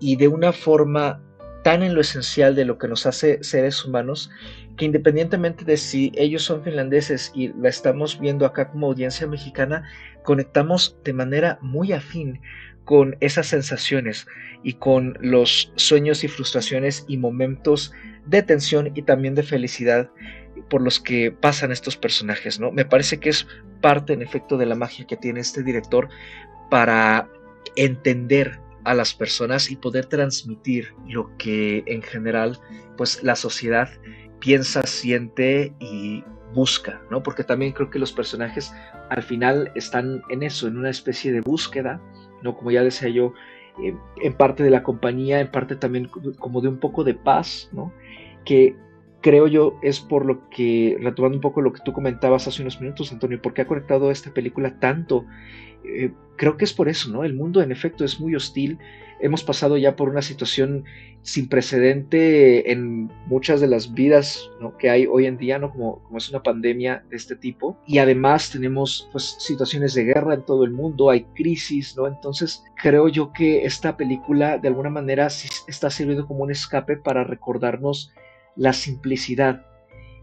A: y de una forma tan en lo esencial de lo que nos hace seres humanos, que independientemente de si ellos son finlandeses y la estamos viendo acá como audiencia mexicana, conectamos de manera muy afín con esas sensaciones y con los sueños y frustraciones y momentos de tensión y también de felicidad por los que pasan estos personajes, ¿no? Me parece que es parte en efecto de la magia que tiene este director para entender a las personas y poder transmitir lo que en general pues la sociedad piensa, siente y busca, ¿no? Porque también creo que los personajes al final están en eso, en una especie de búsqueda, ¿no? Como ya decía yo, en parte de la compañía, en parte también como de un poco de paz, ¿no? Que creo yo es por lo que, retomando un poco lo que tú comentabas hace unos minutos, Antonio, porque ha conectado esta película tanto eh, creo que es por eso, ¿no? El mundo en efecto es muy hostil. Hemos pasado ya por una situación sin precedente en muchas de las vidas que hay hoy en día, ¿no? Como, es una pandemia de este tipo. Y además tenemos pues, situaciones de guerra en todo el mundo, hay crisis, ¿no? Entonces creo yo que esta película de alguna manera está sirviendo como un escape para recordarnos la simplicidad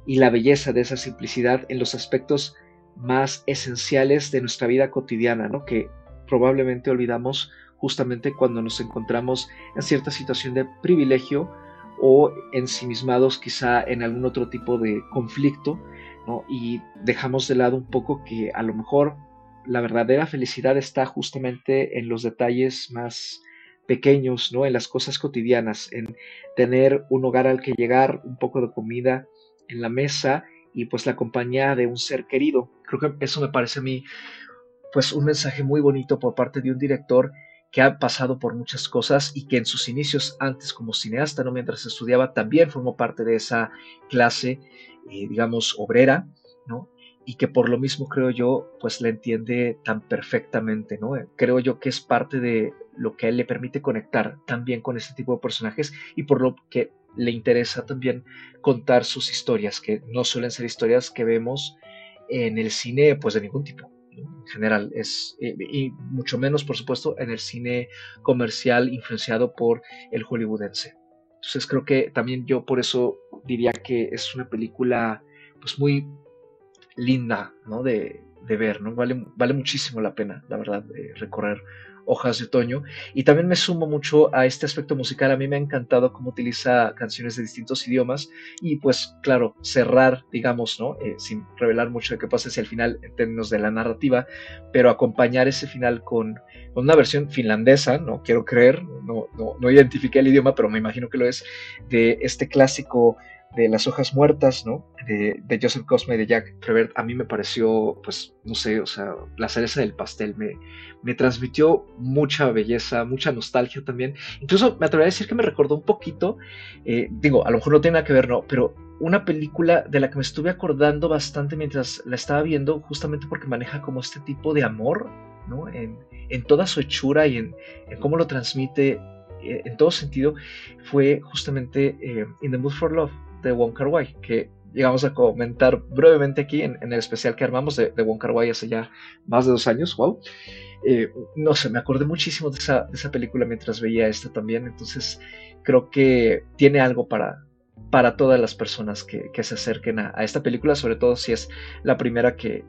A: y la belleza de esa simplicidad en los aspectos más esenciales de nuestra vida cotidiana, ¿no? que probablemente olvidamos justamente cuando nos encontramos en cierta situación de privilegio o ensimismados quizá en algún otro tipo de conflicto, ¿no? y dejamos de lado un poco que a lo mejor la verdadera felicidad está justamente en los detalles más pequeños, ¿no? En las cosas cotidianas, en tener un hogar al que llegar, un poco de comida en la mesa y pues la compañía de un ser querido. Creo que eso me parece a mí pues un mensaje muy bonito por parte de un director que ha pasado por muchas cosas y que en sus inicios antes como cineasta, ¿no? mientras estudiaba, también formó parte de esa clase, eh, digamos, obrera, ¿no? y que por lo mismo creo yo, pues le entiende tan perfectamente, ¿no? Creo yo que es parte de lo que a él le permite conectar también con este tipo de personajes y por lo que le interesa también contar sus historias, que no suelen ser historias que vemos en el cine pues de ningún tipo. En general, es, eh, y mucho menos, por supuesto, en el cine comercial influenciado por el hollywoodense. Entonces creo que también yo por eso diría que es una película pues muy linda ¿no? de, de ver, ¿no? Vale, vale muchísimo la pena, la verdad, de recorrer Hojas de Otoño. Y también me sumo mucho a este aspecto musical. A mí me ha encantado cómo utiliza canciones de distintos idiomas y pues claro, cerrar, digamos, ¿no? Eh, sin revelar mucho de qué pasa hacia el final en términos de la narrativa, pero acompañar ese final con, una versión finlandesa, no quiero creer, no, no, no identifiqué el idioma, pero me imagino que lo es, de este clásico de Las hojas muertas, ¿no? De, Joseph Cosme y de Jack Prevert, a mí me pareció, pues, no sé, o sea, la cereza del pastel, me, me transmitió mucha belleza, mucha nostalgia también. Incluso me atrevería a decir que me recordó un poquito, eh, digo, a lo mejor no tiene nada que ver, ¿no? Pero una película de la que me estuve acordando bastante mientras la estaba viendo, justamente porque maneja como este tipo de amor, ¿no? En, en toda su hechura y en, en cómo lo transmite eh, en todo sentido, fue justamente eh, In the Mood for Love de Wong Kar Wai, que llegamos a comentar brevemente aquí en, el especial que armamos de, de Wong Wai hace ya más de dos años, wow. Eh, no sé, me acordé muchísimo de esa, de esa, película mientras veía esta también, entonces creo que tiene algo para, para todas las personas que, que se acerquen a, esta película, sobre todo si es la primera que,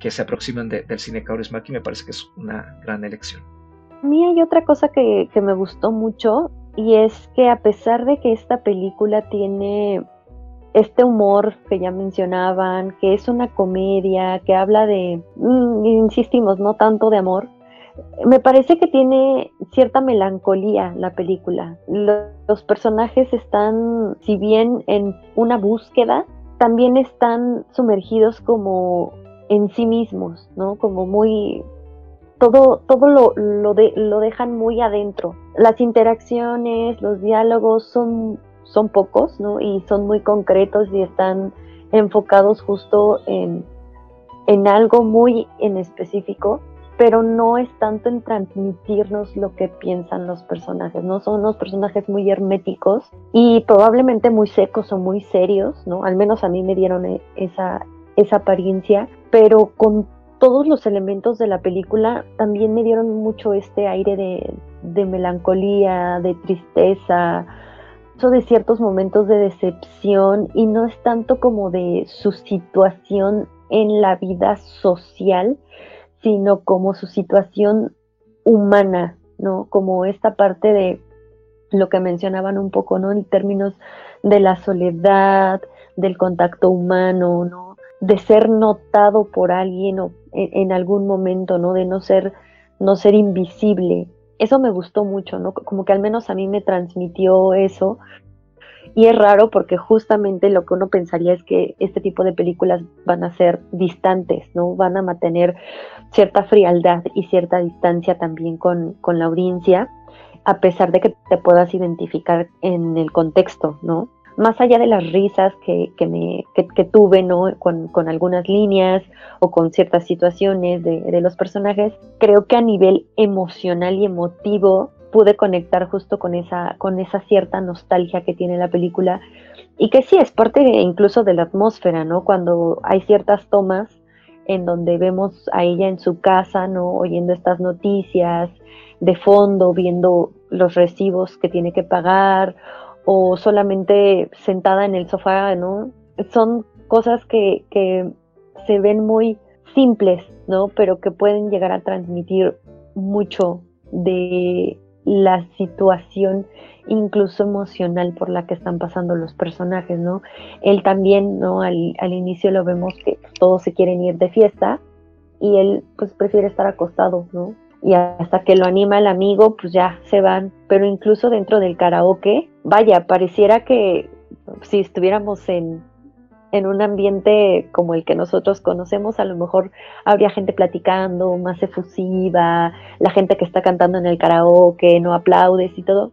A: que se aproximan del cine Kaurismäki, me parece que es una gran elección.
B: A mí otra cosa que, que me gustó mucho y es que a pesar de que esta película tiene este humor que ya mencionaban, que es una comedia, que habla de, mm, insistimos, no tanto de amor, me parece que tiene cierta melancolía la película. Los personajes están, si bien en una búsqueda, también están sumergidos como en sí mismos, ¿no? Como muy... Todo, todo lo, lo, de, lo dejan muy adentro. Las interacciones, los diálogos son son pocos, ¿no? Y son muy concretos y están enfocados justo en, en algo muy en específico, pero no es tanto en transmitirnos lo que piensan los personajes, ¿no? Son unos personajes muy herméticos y probablemente muy secos o muy serios, ¿no? Al menos a mí me dieron e, esa, esa apariencia, pero con todos los elementos de la película también me dieron mucho este aire de, melancolía, de tristeza, de ciertos momentos de decepción y no es tanto como de su situación en la vida social, sino como su situación humana, ¿no? Como esta parte de lo que mencionaban un poco, ¿no? En términos de la soledad, del contacto humano, ¿no? De ser notado por alguien o en, algún momento, ¿no? De no ser, no ser invisible, eso me gustó mucho, ¿no? Como que al menos a mí me transmitió eso. Y es raro porque justamente lo que uno pensaría es que este tipo de películas van a ser distantes, ¿no? Van a mantener cierta frialdad y cierta distancia también con, con la audiencia, a pesar de que te puedas identificar en el contexto, ¿no? Más allá de las risas que, me, que, tuve ¿no? Con, algunas líneas o con ciertas situaciones de, los personajes, creo que a nivel emocional y emotivo pude conectar justo con esa, con esa cierta nostalgia que tiene la película y que sí es parte incluso de la atmósfera, ¿no? Cuando hay ciertas tomas en donde vemos a ella en su casa, ¿no? Oyendo estas noticias de fondo, viendo los recibos que tiene que pagar o solamente sentada en el sofá, ¿no? Son cosas que, que se ven muy simples, ¿no? Pero que pueden llegar a transmitir mucho de la situación incluso emocional por la que están pasando los personajes, ¿no? Él también, ¿no? Al, al, inicio lo vemos que todos se quieren ir de fiesta y él pues prefiere estar acostado, ¿no? Y hasta que lo anima el amigo, pues ya se van. Pero incluso dentro del karaoke, vaya, pareciera que si estuviéramos en, en un ambiente como el que nosotros conocemos, a lo mejor habría gente platicando, más efusiva, la gente que está cantando en el karaoke, no aplaudes y todo.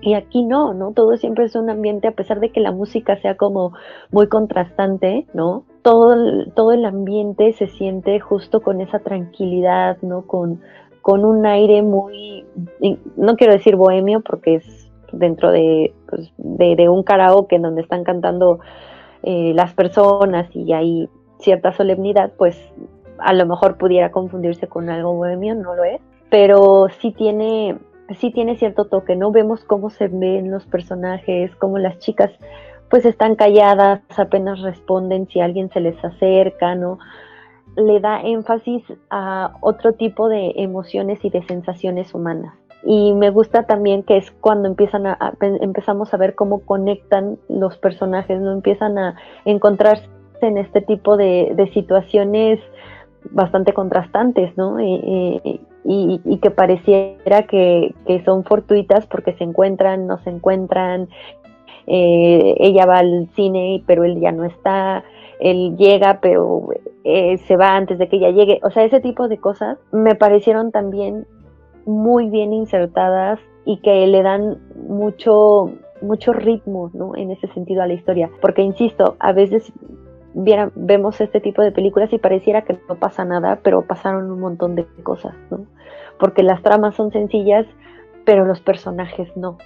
B: Y aquí no, ¿no? Todo siempre es un ambiente, a pesar de que la música sea como muy contrastante, ¿no? Todo todo el ambiente se siente justo con esa tranquilidad, ¿no? Con, con un aire muy, no quiero decir bohemio porque es dentro de, pues, de, un karaoke en donde están cantando eh, las personas y hay cierta solemnidad, pues a lo mejor pudiera confundirse con algo bohemio, no lo es, pero sí tiene, sí tiene cierto toque, ¿no? Vemos cómo se ven los personajes, cómo las chicas pues están calladas, apenas responden si alguien se les acerca, ¿no? Le da énfasis a otro tipo de emociones y de sensaciones humanas. Y me gusta también que es cuando empiezan a, empezamos a ver cómo conectan los personajes, no empiezan a encontrarse en este tipo de, situaciones bastante contrastantes, ¿no? Y, que pareciera que, son fortuitas porque se encuentran, no se encuentran, eh, ella va al cine pero él ya no está, él llega pero eh, se va antes de que ella llegue, o sea, ese tipo de cosas me parecieron también muy bien insertadas y que le dan mucho mucho ritmo, ¿no? En ese sentido a la historia, porque insisto, a veces vemos este tipo de películas y pareciera que no pasa nada, pero pasaron un montón de cosas, ¿no? Porque las tramas son sencillas, pero los personajes no.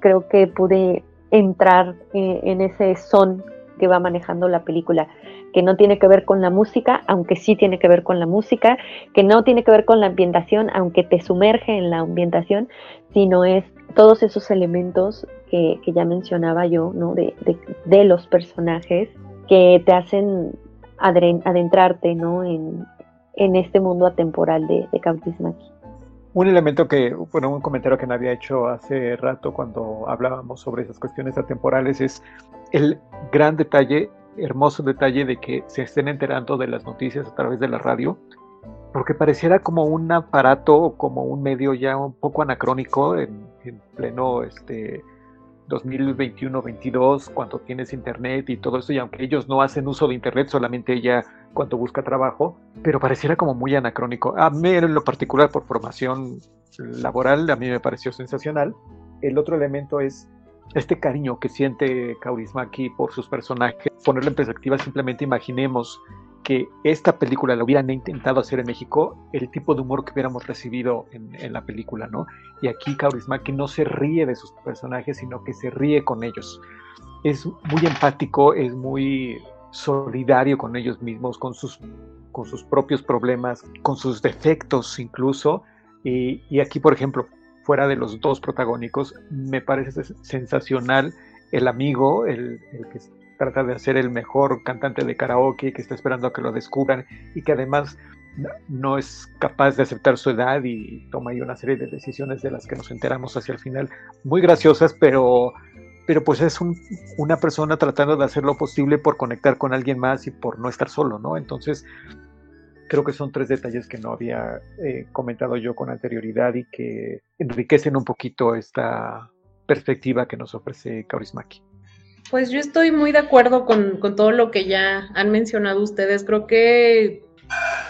B: Creo que pude entrar eh, en ese son que va manejando la película, que no tiene que ver con la música, aunque sí tiene que ver con la música, que no tiene que ver con la ambientación, aunque te sumerge en la ambientación, sino es todos esos elementos que, ya mencionaba yo, ¿no? De, de, los personajes que te hacen adentrarte, ¿no? En, en este mundo atemporal de, de Kaurismäki.
D: Un elemento que, bueno, un comentario que me había hecho hace rato cuando hablábamos sobre esas cuestiones atemporales es el gran detalle, hermoso detalle de que se estén enterando de las noticias a través de la radio, porque pareciera como un aparato, como un medio ya un poco anacrónico en, en pleno este, 2021-22, cuando tienes internet y todo eso, y aunque ellos no hacen uso de internet, solamente ella cuando busca trabajo, pero pareciera como muy anacrónico. A mí en lo particular, por formación laboral, a mí me pareció sensacional. El otro elemento es este cariño que siente Kaurismaki por sus personajes. Ponerlo en perspectiva, simplemente imaginemos que esta película la hubieran intentado hacer en México, el tipo de humor que hubiéramos recibido en, la película, ¿no? Y aquí Kaurismäki no se ríe de sus personajes, sino que se ríe con ellos. Es muy empático, es muy solidario con ellos mismos, con sus, con sus propios problemas, con sus defectos incluso. Y, y aquí, por ejemplo, fuera de los dos protagónicos, me parece sensacional el amigo, el, el que trata de ser el mejor cantante de karaoke, que está esperando a que lo descubran y que además no es capaz de aceptar su edad y toma ahí una serie de decisiones de las que nos enteramos hacia el final, muy graciosas, pero, pero pues es una persona tratando de hacer lo posible por conectar con alguien más y por no estar solo, ¿no? Entonces, creo que son tres detalles que no había eh, comentado yo con anterioridad y que enriquecen un poquito esta perspectiva que nos ofrece Kaurismaki.
C: Pues yo estoy muy de acuerdo con, todo lo que ya han mencionado ustedes. Creo que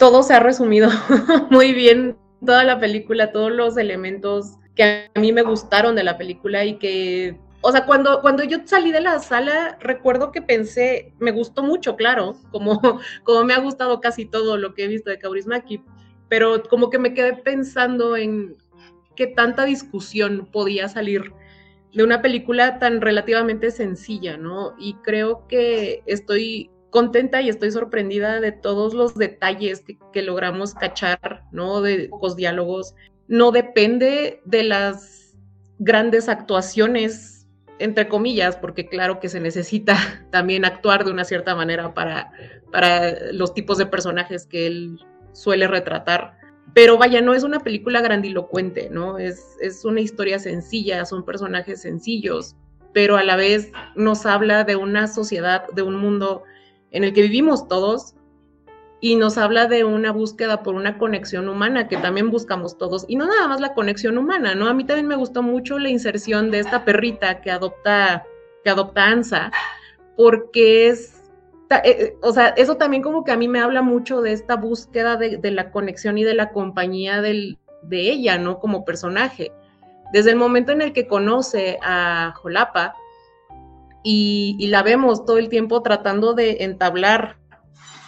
C: todo se ha resumido muy bien, toda la película, todos los elementos que a mí me gustaron de la película y que, o sea, cuando, cuando yo salí de la sala, recuerdo que pensé, me gustó mucho, claro, como, como me ha gustado casi todo lo que he visto de Kaurismäki, pero como que me quedé pensando en qué tanta discusión podía salir de una película tan relativamente sencilla, ¿no? Y creo que estoy contenta y estoy sorprendida de todos los detalles que, logramos cachar, ¿no? De pocos diálogos. No depende de las grandes actuaciones, entre comillas, porque claro que se necesita también actuar de una cierta manera para, para los tipos de personajes que él suele retratar pero vaya, no es una película grandilocuente, ¿no? Es, es una historia sencilla, son personajes sencillos, pero a la vez nos habla de una sociedad, de un mundo en el que vivimos todos y nos habla de una búsqueda por una conexión humana que también buscamos todos y no nada más la conexión humana, ¿no? A mí también me gustó mucho la inserción de esta perrita que adopta que adopta Ansa porque es eh, eh, o sea, eso también como que a mí me habla mucho de esta búsqueda de, la conexión y de la compañía de ella, ¿no? Como personaje. Desde el momento en el que conoce a Jolapa y, la vemos todo el tiempo tratando de entablar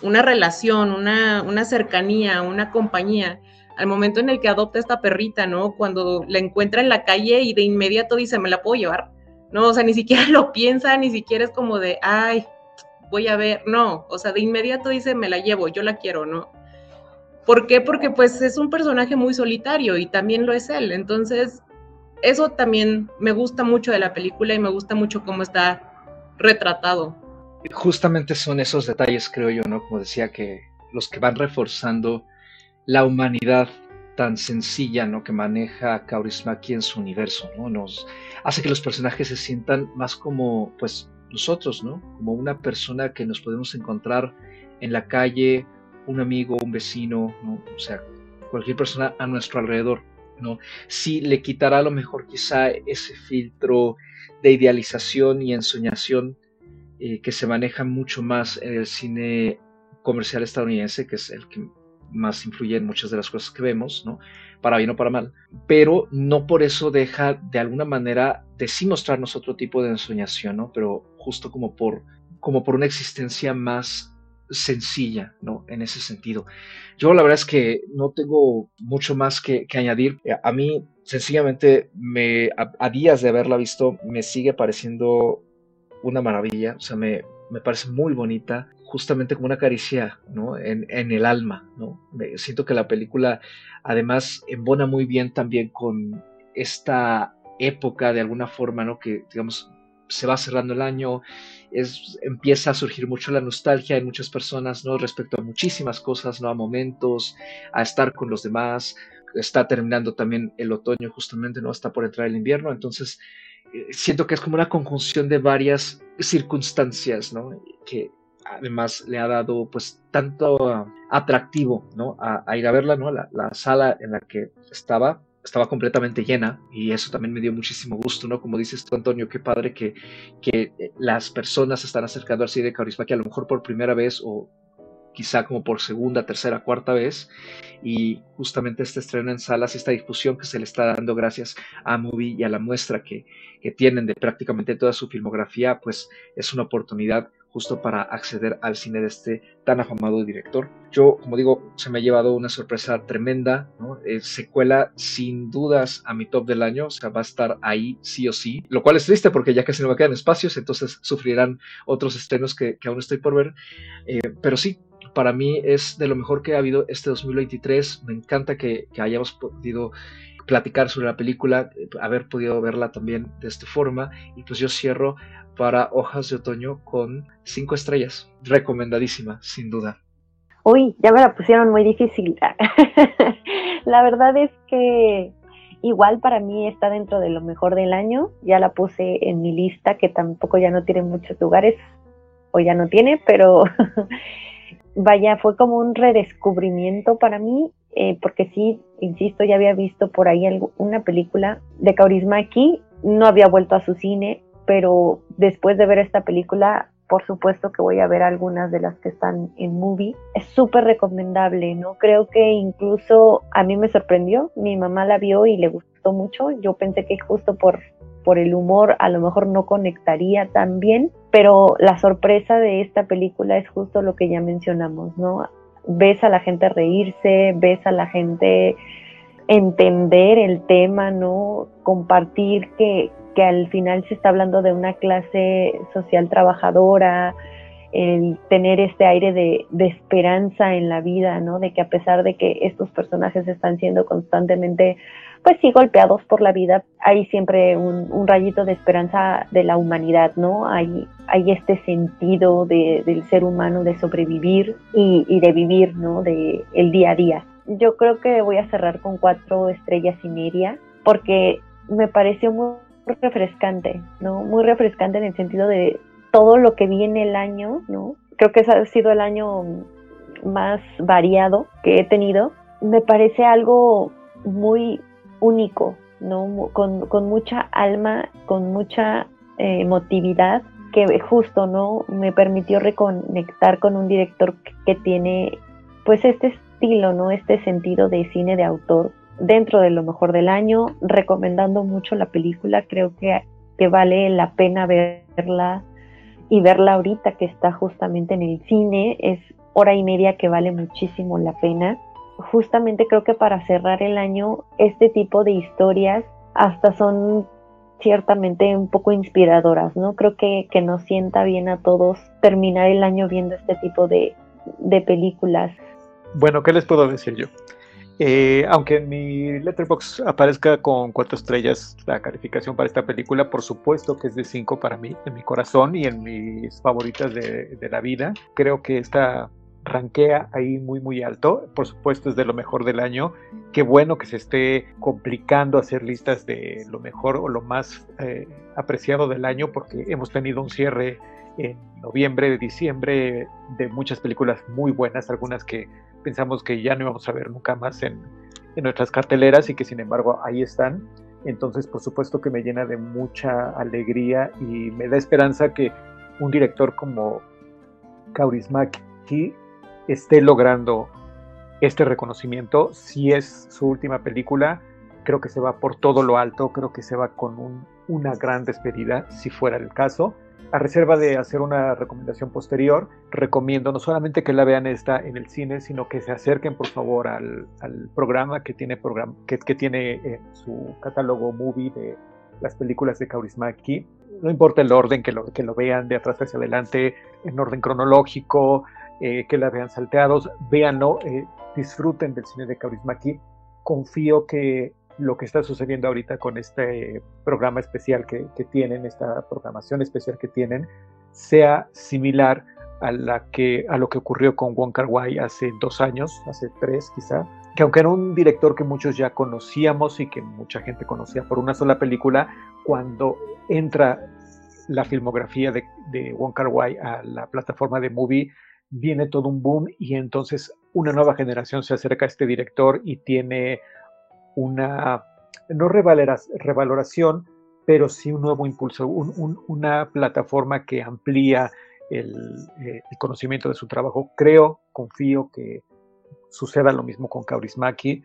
C: una relación, una, una cercanía, una compañía, al momento en el que adopta esta perrita, ¿no? Cuando la encuentra en la calle y de inmediato dice, me la puedo llevar, ¿no? O sea, ni siquiera lo piensa, ni siquiera es como de, ay, voy a ver, no, o sea, de inmediato dice, me la llevo, yo la quiero, ¿no? ¿Por qué? Porque pues es un personaje muy solitario y también lo es él, entonces eso también me gusta mucho de la película y me gusta mucho cómo está retratado.
A: Justamente son esos detalles, creo yo, ¿no? Como decía, que los que van reforzando la humanidad tan sencilla, ¿no? Que maneja Kaurismäki en su universo, ¿no? Nos hace que los personajes se sientan más como, pues, nosotros, ¿no? Como una persona que nos podemos encontrar en la calle, un amigo, un vecino, ¿no? O sea, cualquier persona a nuestro alrededor, ¿no? Sí le quitará a lo mejor quizá ese filtro de idealización y ensoñación eh, que se maneja mucho más en el cine comercial estadounidense, que es el que más influye en muchas de las cosas que vemos, ¿no? Para bien o para mal, pero no por eso deja de alguna manera de sí mostrarnos otro tipo de ensoñación, ¿no? Pero justo como por, como por una existencia más sencilla, ¿no? En ese sentido. Yo la verdad es que no tengo mucho más que, añadir. A mí, sencillamente, me, a, días de haberla visto, me sigue pareciendo una maravilla. O sea, me, me parece muy bonita justamente como una caricia ¿no? en, en, el alma. ¿no? Me, siento que la película además embona muy bien también con esta época de alguna forma, ¿no? que digamos se va cerrando el año es, empieza a surgir mucho la nostalgia en muchas personas, ¿no? Respecto a muchísimas cosas, ¿no? A momentos, a estar con los demás. Está terminando también el otoño justamente, ¿no? Está por entrar el invierno, entonces siento que es como una conjunción de varias circunstancias, ¿no? Que además le ha dado pues tanto atractivo, ¿no? A, ir a verla, ¿no? La, la sala en la que estaba estaba completamente llena y eso también me dio muchísimo gusto, ¿no? Como dices tú, Antonio, qué padre que, que las personas están acercando al cine de que a lo mejor por primera vez o quizá como por segunda, tercera, cuarta vez. Y justamente este estreno en salas, esta difusión que se le está dando gracias a Movie y a la muestra que, que tienen de prácticamente toda su filmografía, pues es una oportunidad justo para acceder al cine de este tan afamado director. Yo, como digo, se me ha llevado una sorpresa tremenda, ¿no? Eh, secuela sin dudas a mi top del año, o sea, va a estar ahí sí o sí, lo cual es triste porque ya casi no me quedan espacios, entonces sufrirán otros estrenos que, aún estoy por ver, eh, pero sí, para mí es de lo mejor que ha habido este 2023, me encanta que, hayamos podido platicar sobre la película, haber podido verla también de esta forma. Y pues yo cierro para Hojas de Otoño con cinco estrellas. Recomendadísima, sin duda.
B: Uy, ya me la pusieron muy difícil. la verdad es que igual para mí está dentro de lo mejor del año. Ya la puse en mi lista, que tampoco ya no tiene muchos lugares, o ya no tiene, pero vaya, fue como un redescubrimiento para mí eh, porque sí, insisto, ya había visto por ahí una película de Kaurismäki, no había vuelto a su cine, pero después de ver esta película, por supuesto que voy a ver algunas de las que están en movie. Es súper recomendable, ¿no? Creo que incluso a mí me sorprendió, mi mamá la vio y le gustó mucho, yo pensé que justo por por el humor a lo mejor no conectaría tan bien, pero la sorpresa de esta película es justo lo que ya mencionamos, ¿no? ves a la gente reírse, ves a la gente entender el tema, ¿no? Compartir que, que al final se está hablando de una clase social trabajadora, el tener este aire de, de, esperanza en la vida, ¿no? De que a pesar de que estos personajes están siendo constantemente pues sí golpeados por la vida, hay siempre un, rayito de esperanza de la humanidad, ¿no? Hay, hay este sentido del ser humano de sobrevivir y, de vivir, ¿no? De el día a día. Yo creo que voy a cerrar con cuatro estrellas y media porque me pareció muy refrescante, ¿no? Muy refrescante en el sentido de todo lo que viene el año, ¿no? Creo que ese ha sido el año más variado que he tenido. Me parece algo muy único, ¿no? Con, con mucha alma, con mucha eh, emotividad, que justo, ¿no? Me permitió reconectar con un director que, tiene, pues, este estilo, ¿no? Este sentido de cine de autor dentro de lo mejor del año, recomendando mucho la película, creo que, que vale la pena verla y verla ahorita que está justamente en el cine, es hora y media que vale muchísimo la pena justamente creo que para cerrar el año, este tipo de historias hasta son ciertamente un poco inspiradoras, ¿no? Creo que, nos sienta bien a todos terminar el año viendo este tipo de, películas.
D: Bueno, ¿qué les puedo decir yo? Eh, aunque en mi letterbox aparezca con cuatro estrellas la calificación para esta película, por supuesto que es de cinco para mí, en mi corazón y en mis favoritas de, de la vida. Creo que esta ranquea ahí muy muy alto. Por supuesto es de lo mejor del año. Qué bueno que se esté complicando hacer listas de lo mejor o lo más eh, apreciado del año porque hemos tenido un cierre en noviembre, diciembre de muchas películas muy buenas, algunas que pensamos que ya no íbamos a ver nunca más en, en nuestras carteleras y que sin embargo ahí están. Entonces, por supuesto que me llena de mucha alegría y me da esperanza que un director como Kaurismäki esté logrando este reconocimiento. Si es su última película, creo que se va por todo lo alto, creo que se va con una gran despedida, si fuera el caso. A reserva de hacer una recomendación posterior, recomiendo no solamente que la vean esta en el cine, sino que se acerquen por favor al, programa que tiene, en su catálogo movie de las películas de Kaurismäki. No importa el orden, que lo, que lo vean de atrás hacia adelante, en orden cronológico, eh, que la vean salteados, véanlo, eh, disfruten del cine de Kaurismäki. Confío que lo que está sucediendo ahorita con este programa especial que, tienen, esta programación especial que tienen, sea similar a, la que, a lo que ocurrió con Wong Kar Wai hace dos años, hace tres quizá, que aunque era un director que muchos ya conocíamos y que mucha gente conocía por una sola película, cuando entra la filmografía de, de Wong Kar Wai a la plataforma de Movie, viene todo un boom y entonces una nueva generación se acerca a este director y tiene una, no revaloración, pero sí un nuevo impulso, una plataforma que amplía eh, el, conocimiento de su trabajo. Creo, confío que suceda lo mismo con Kaurismaki,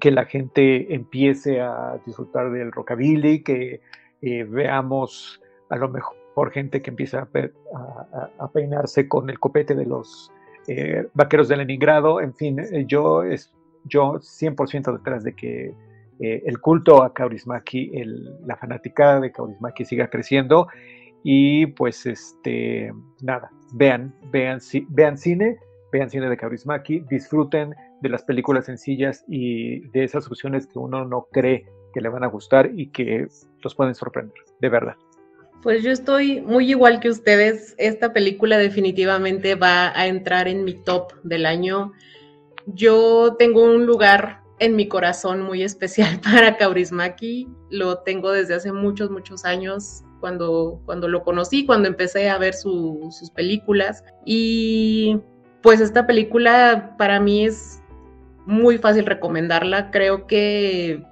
D: que la gente empiece a disfrutar del rockabilly, que eh, veamos a lo mejor gente que empieza a, peinarse con el copete de los eh, vaqueros de Leningrado. En fin, yo, es, yo 100% detrás de que el culto a Kaurismaki, la fanaticada de Kaurismaki siga creciendo y pues este, nada, vean, vean, vean cine, vean cine de Kaurismaki, disfruten de las películas sencillas y de esas opciones que uno no cree que le van a gustar y que los pueden sorprender, de verdad.
C: Pues yo estoy muy igual que ustedes. Esta película definitivamente va a entrar en mi top del año. Yo tengo un lugar en mi corazón muy especial para Kaurismaki. Lo tengo desde hace muchos, muchos años cuando, cuando lo conocí, cuando empecé a ver sus películas. Y pues esta película para mí es muy fácil recomendarla. Creo que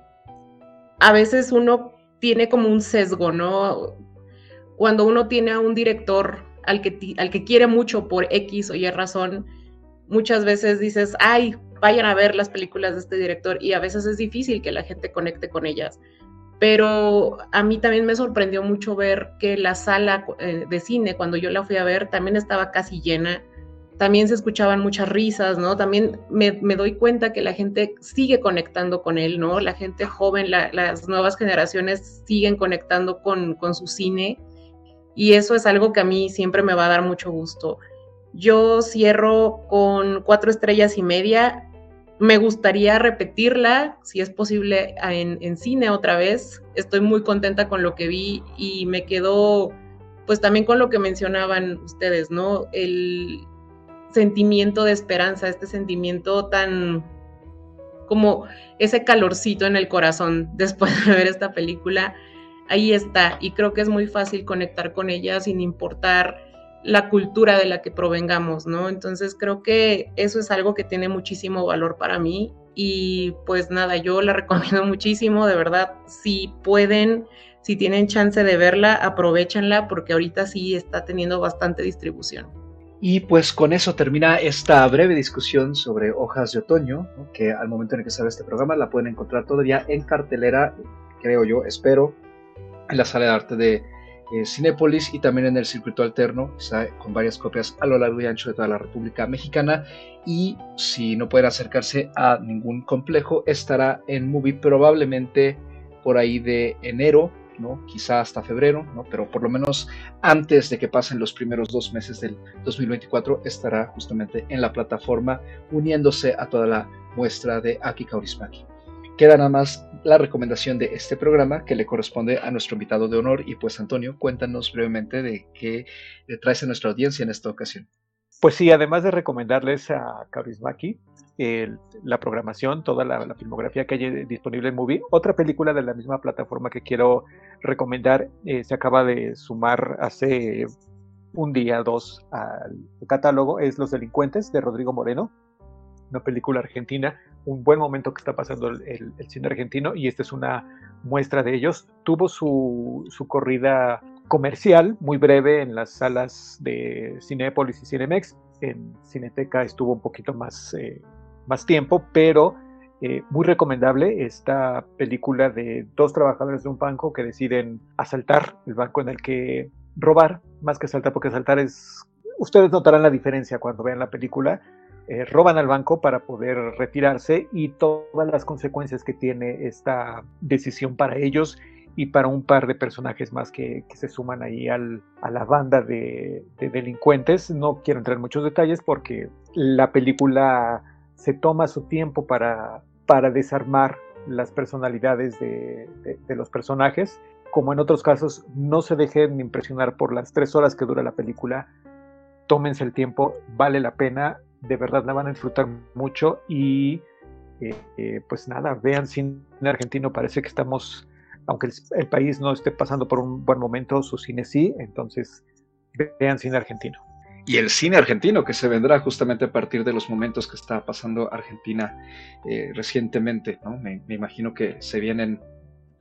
C: a veces uno tiene como un sesgo, ¿no? Cuando uno tiene a un director al que, al que quiere mucho por X o Y razón, muchas veces dices, ay, vayan a ver las películas de este director y a veces es difícil que la gente conecte con ellas pero a mí también me sorprendió mucho ver que la sala eh, de cine, cuando yo la fui a ver, también estaba casi llena, también se escuchaban muchas risas, ¿no? También me, doy cuenta que la gente sigue conectando con él, ¿no? La gente joven, las nuevas generaciones siguen conectando con, con su cine y eso es algo que a mí siempre me va a dar mucho gusto. Yo cierro con cuatro estrellas y media me gustaría repetirla, si es posible, en, cine otra vez. Estoy muy contenta con lo que vi y me quedó, pues también con lo que mencionaban ustedes, ¿no? El sentimiento de esperanza, este sentimiento tan como ese calorcito en el corazón después de ver esta película. Ahí está, y creo que es muy fácil conectar con ella sin importar la cultura de la que provengamos, ¿no? Entonces creo que eso es algo que tiene muchísimo valor para mí y pues nada, yo la recomiendo muchísimo, de verdad, si pueden, si tienen chance de verla, aprovechenla porque ahorita sí está teniendo bastante distribución.
A: Y pues con eso termina esta breve discusión sobre hojas de otoño, que al momento en el que sale este programa la pueden encontrar todavía en cartelera, creo yo, espero, en la sala de arte de eh, Cinépolis y también en el circuito alterno, con varias copias a lo largo y ancho de toda la República Mexicana. Y si no pueden acercarse a ningún complejo, estará en Movie probablemente por ahí de enero, ¿no? quizá hasta febrero, ¿no? pero por lo menos antes de que pasen los primeros dos meses del 2024 estará justamente en la plataforma uniéndose a toda la muestra de Aki Kaurismaki. Queda nada más la recomendación de este programa que le corresponde a nuestro invitado de honor y pues Antonio, cuéntanos brevemente de qué traes a nuestra audiencia en esta ocasión.
D: Pues sí, además de recomendarles a Kaurismaki la programación, toda la, filmografía que hay disponible en Movie, otra película de la misma plataforma que quiero recomendar eh, se acaba de sumar hace un día, dos al catálogo, es Los Delincuentes de Rodrigo Moreno, una película argentina un buen momento que está pasando el, cine argentino y esta es una muestra de ellos. Tuvo su, corrida comercial muy breve en las salas de Cinepolis y Cinemex. En Cineteca estuvo un poquito más, eh, tiempo, pero eh, muy recomendable esta película de dos trabajadores de un banco que deciden asaltar el banco en el que robar, más que asaltar, porque asaltar es... Ustedes notarán la diferencia cuando vean la película eh, roban al banco para poder retirarse y todas las consecuencias que tiene esta decisión para ellos y para un par de personajes más que, se suman ahí al, a la banda de, delincuentes. No quiero entrar en muchos detalles porque la película se toma su tiempo para, para desarmar las personalidades de, los personajes como en otros casos, no se dejen impresionar por las tres horas que dura la película. Tómense el tiempo, vale la pena, de verdad la van a disfrutar mucho y eh, eh, pues nada, vean cine argentino, parece que estamos, aunque el, país no esté pasando por un buen momento, su cine sí, entonces vean cine argentino.
A: Y el cine argentino que se vendrá justamente a partir de los momentos que está pasando Argentina eh, recientemente, ¿no? me, imagino que se vienen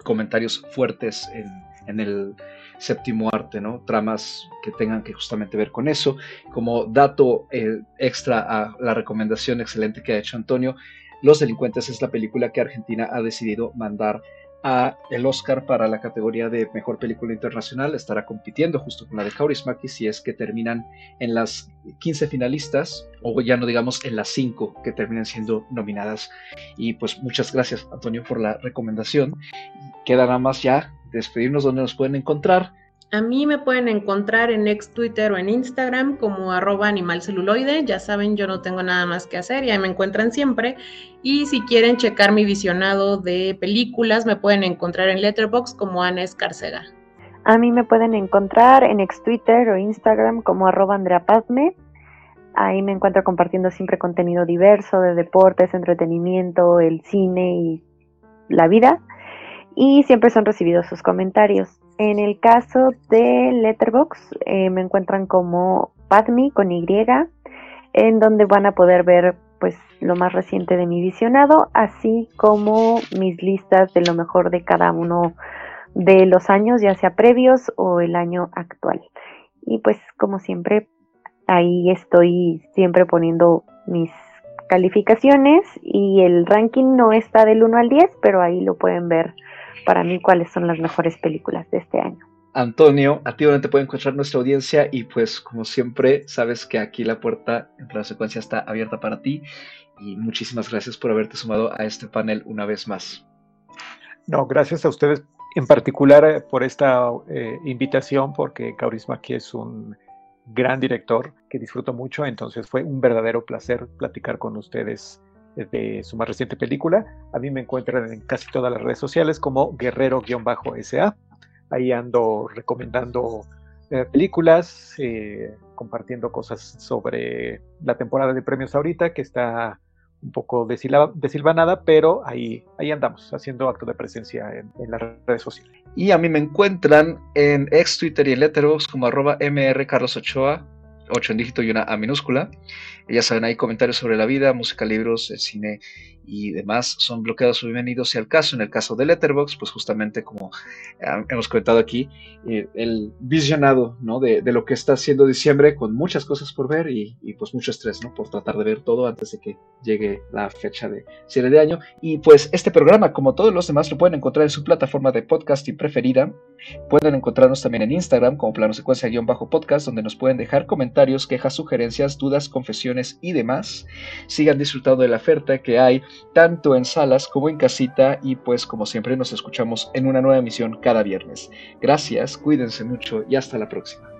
A: comentarios fuertes en, el séptimo arte, ¿no? Tramas que tengan que justamente ver con eso. Como dato eh, extra a la recomendación excelente que ha hecho Antonio, Los Delincuentes es la película que Argentina ha decidido mandar a el Oscar para la categoría de Mejor Película Internacional. Estará compitiendo justo con la de Kaurismäki si es que terminan en las 15 finalistas o ya no digamos en las 5 que terminan siendo nominadas. Y pues muchas gracias Antonio por la recomendación. Queda nada más ya despedirnos donde nos pueden encontrar.
C: A mí me pueden encontrar en ex Twitter o en Instagram como arroba animalceluloide. Ya saben, yo no tengo nada más que hacer y ahí me encuentran siempre. Y si quieren checar mi visionado de películas, me pueden encontrar en Letterboxd como Ana Escarcega.
B: A mí me pueden encontrar en ex Twitter o Instagram como arroba Andrea Pazme. Ahí me encuentro compartiendo siempre contenido diverso de deportes, entretenimiento, el cine y la vida. Y siempre son recibidos sus comentarios. En el caso de Letterbox eh, me encuentran como Padme con Y, en donde van a poder ver pues lo más reciente de mi visionado, así como mis listas de lo mejor de cada uno de los años, ya sea previos o el año actual. Y pues como siempre, ahí estoy siempre poniendo mis calificaciones y el ranking no está del 1 al 10, pero ahí lo pueden ver para mí cuáles son las mejores películas de este año.
A: Antonio, a ti donde te puede encontrar nuestra audiencia y pues como siempre sabes que aquí la puerta en la secuencia está abierta para ti y muchísimas gracias por haberte sumado a este panel una vez más.
D: No, gracias a ustedes en particular eh, por esta eh, invitación porque Kaurismäki es un gran director que disfruto mucho, entonces fue un verdadero placer platicar con ustedes de su más reciente película. A mí me encuentran en casi todas las redes sociales como guerrero-sa. Ahí ando recomendando eh, películas, eh, compartiendo cosas sobre la temporada de premios ahorita, que está un poco desilvanada, pero ahí, ahí andamos, haciendo acto de presencia en, las redes sociales.
A: Y a mí me encuentran en ex Twitter y en Letterboxd como arroba mrcarlosochoa, 8 en dígito y una A minúscula. Ya saben, hay comentarios sobre la vida, música, libros, el cine y demás son bloqueados o bienvenidos si al caso. En el caso de Letterboxd, pues justamente como ah, hemos comentado aquí, eh, el visionado ¿no? de, lo que está haciendo diciembre con muchas cosas por ver y, pues mucho estrés ¿no? por tratar de ver todo antes de que llegue la fecha de cierre de año. Y pues este programa, como todos los demás, lo pueden encontrar en su plataforma de podcasting preferida. Pueden encontrarnos también en Instagram como plano secuencia-podcast, donde nos pueden dejar comentarios, quejas, sugerencias, dudas, confesiones y demás. Sigan disfrutando de la oferta que hay tanto en salas como en casita y pues como siempre nos escuchamos en una nueva emisión cada viernes. Gracias, cuídense mucho y hasta la próxima.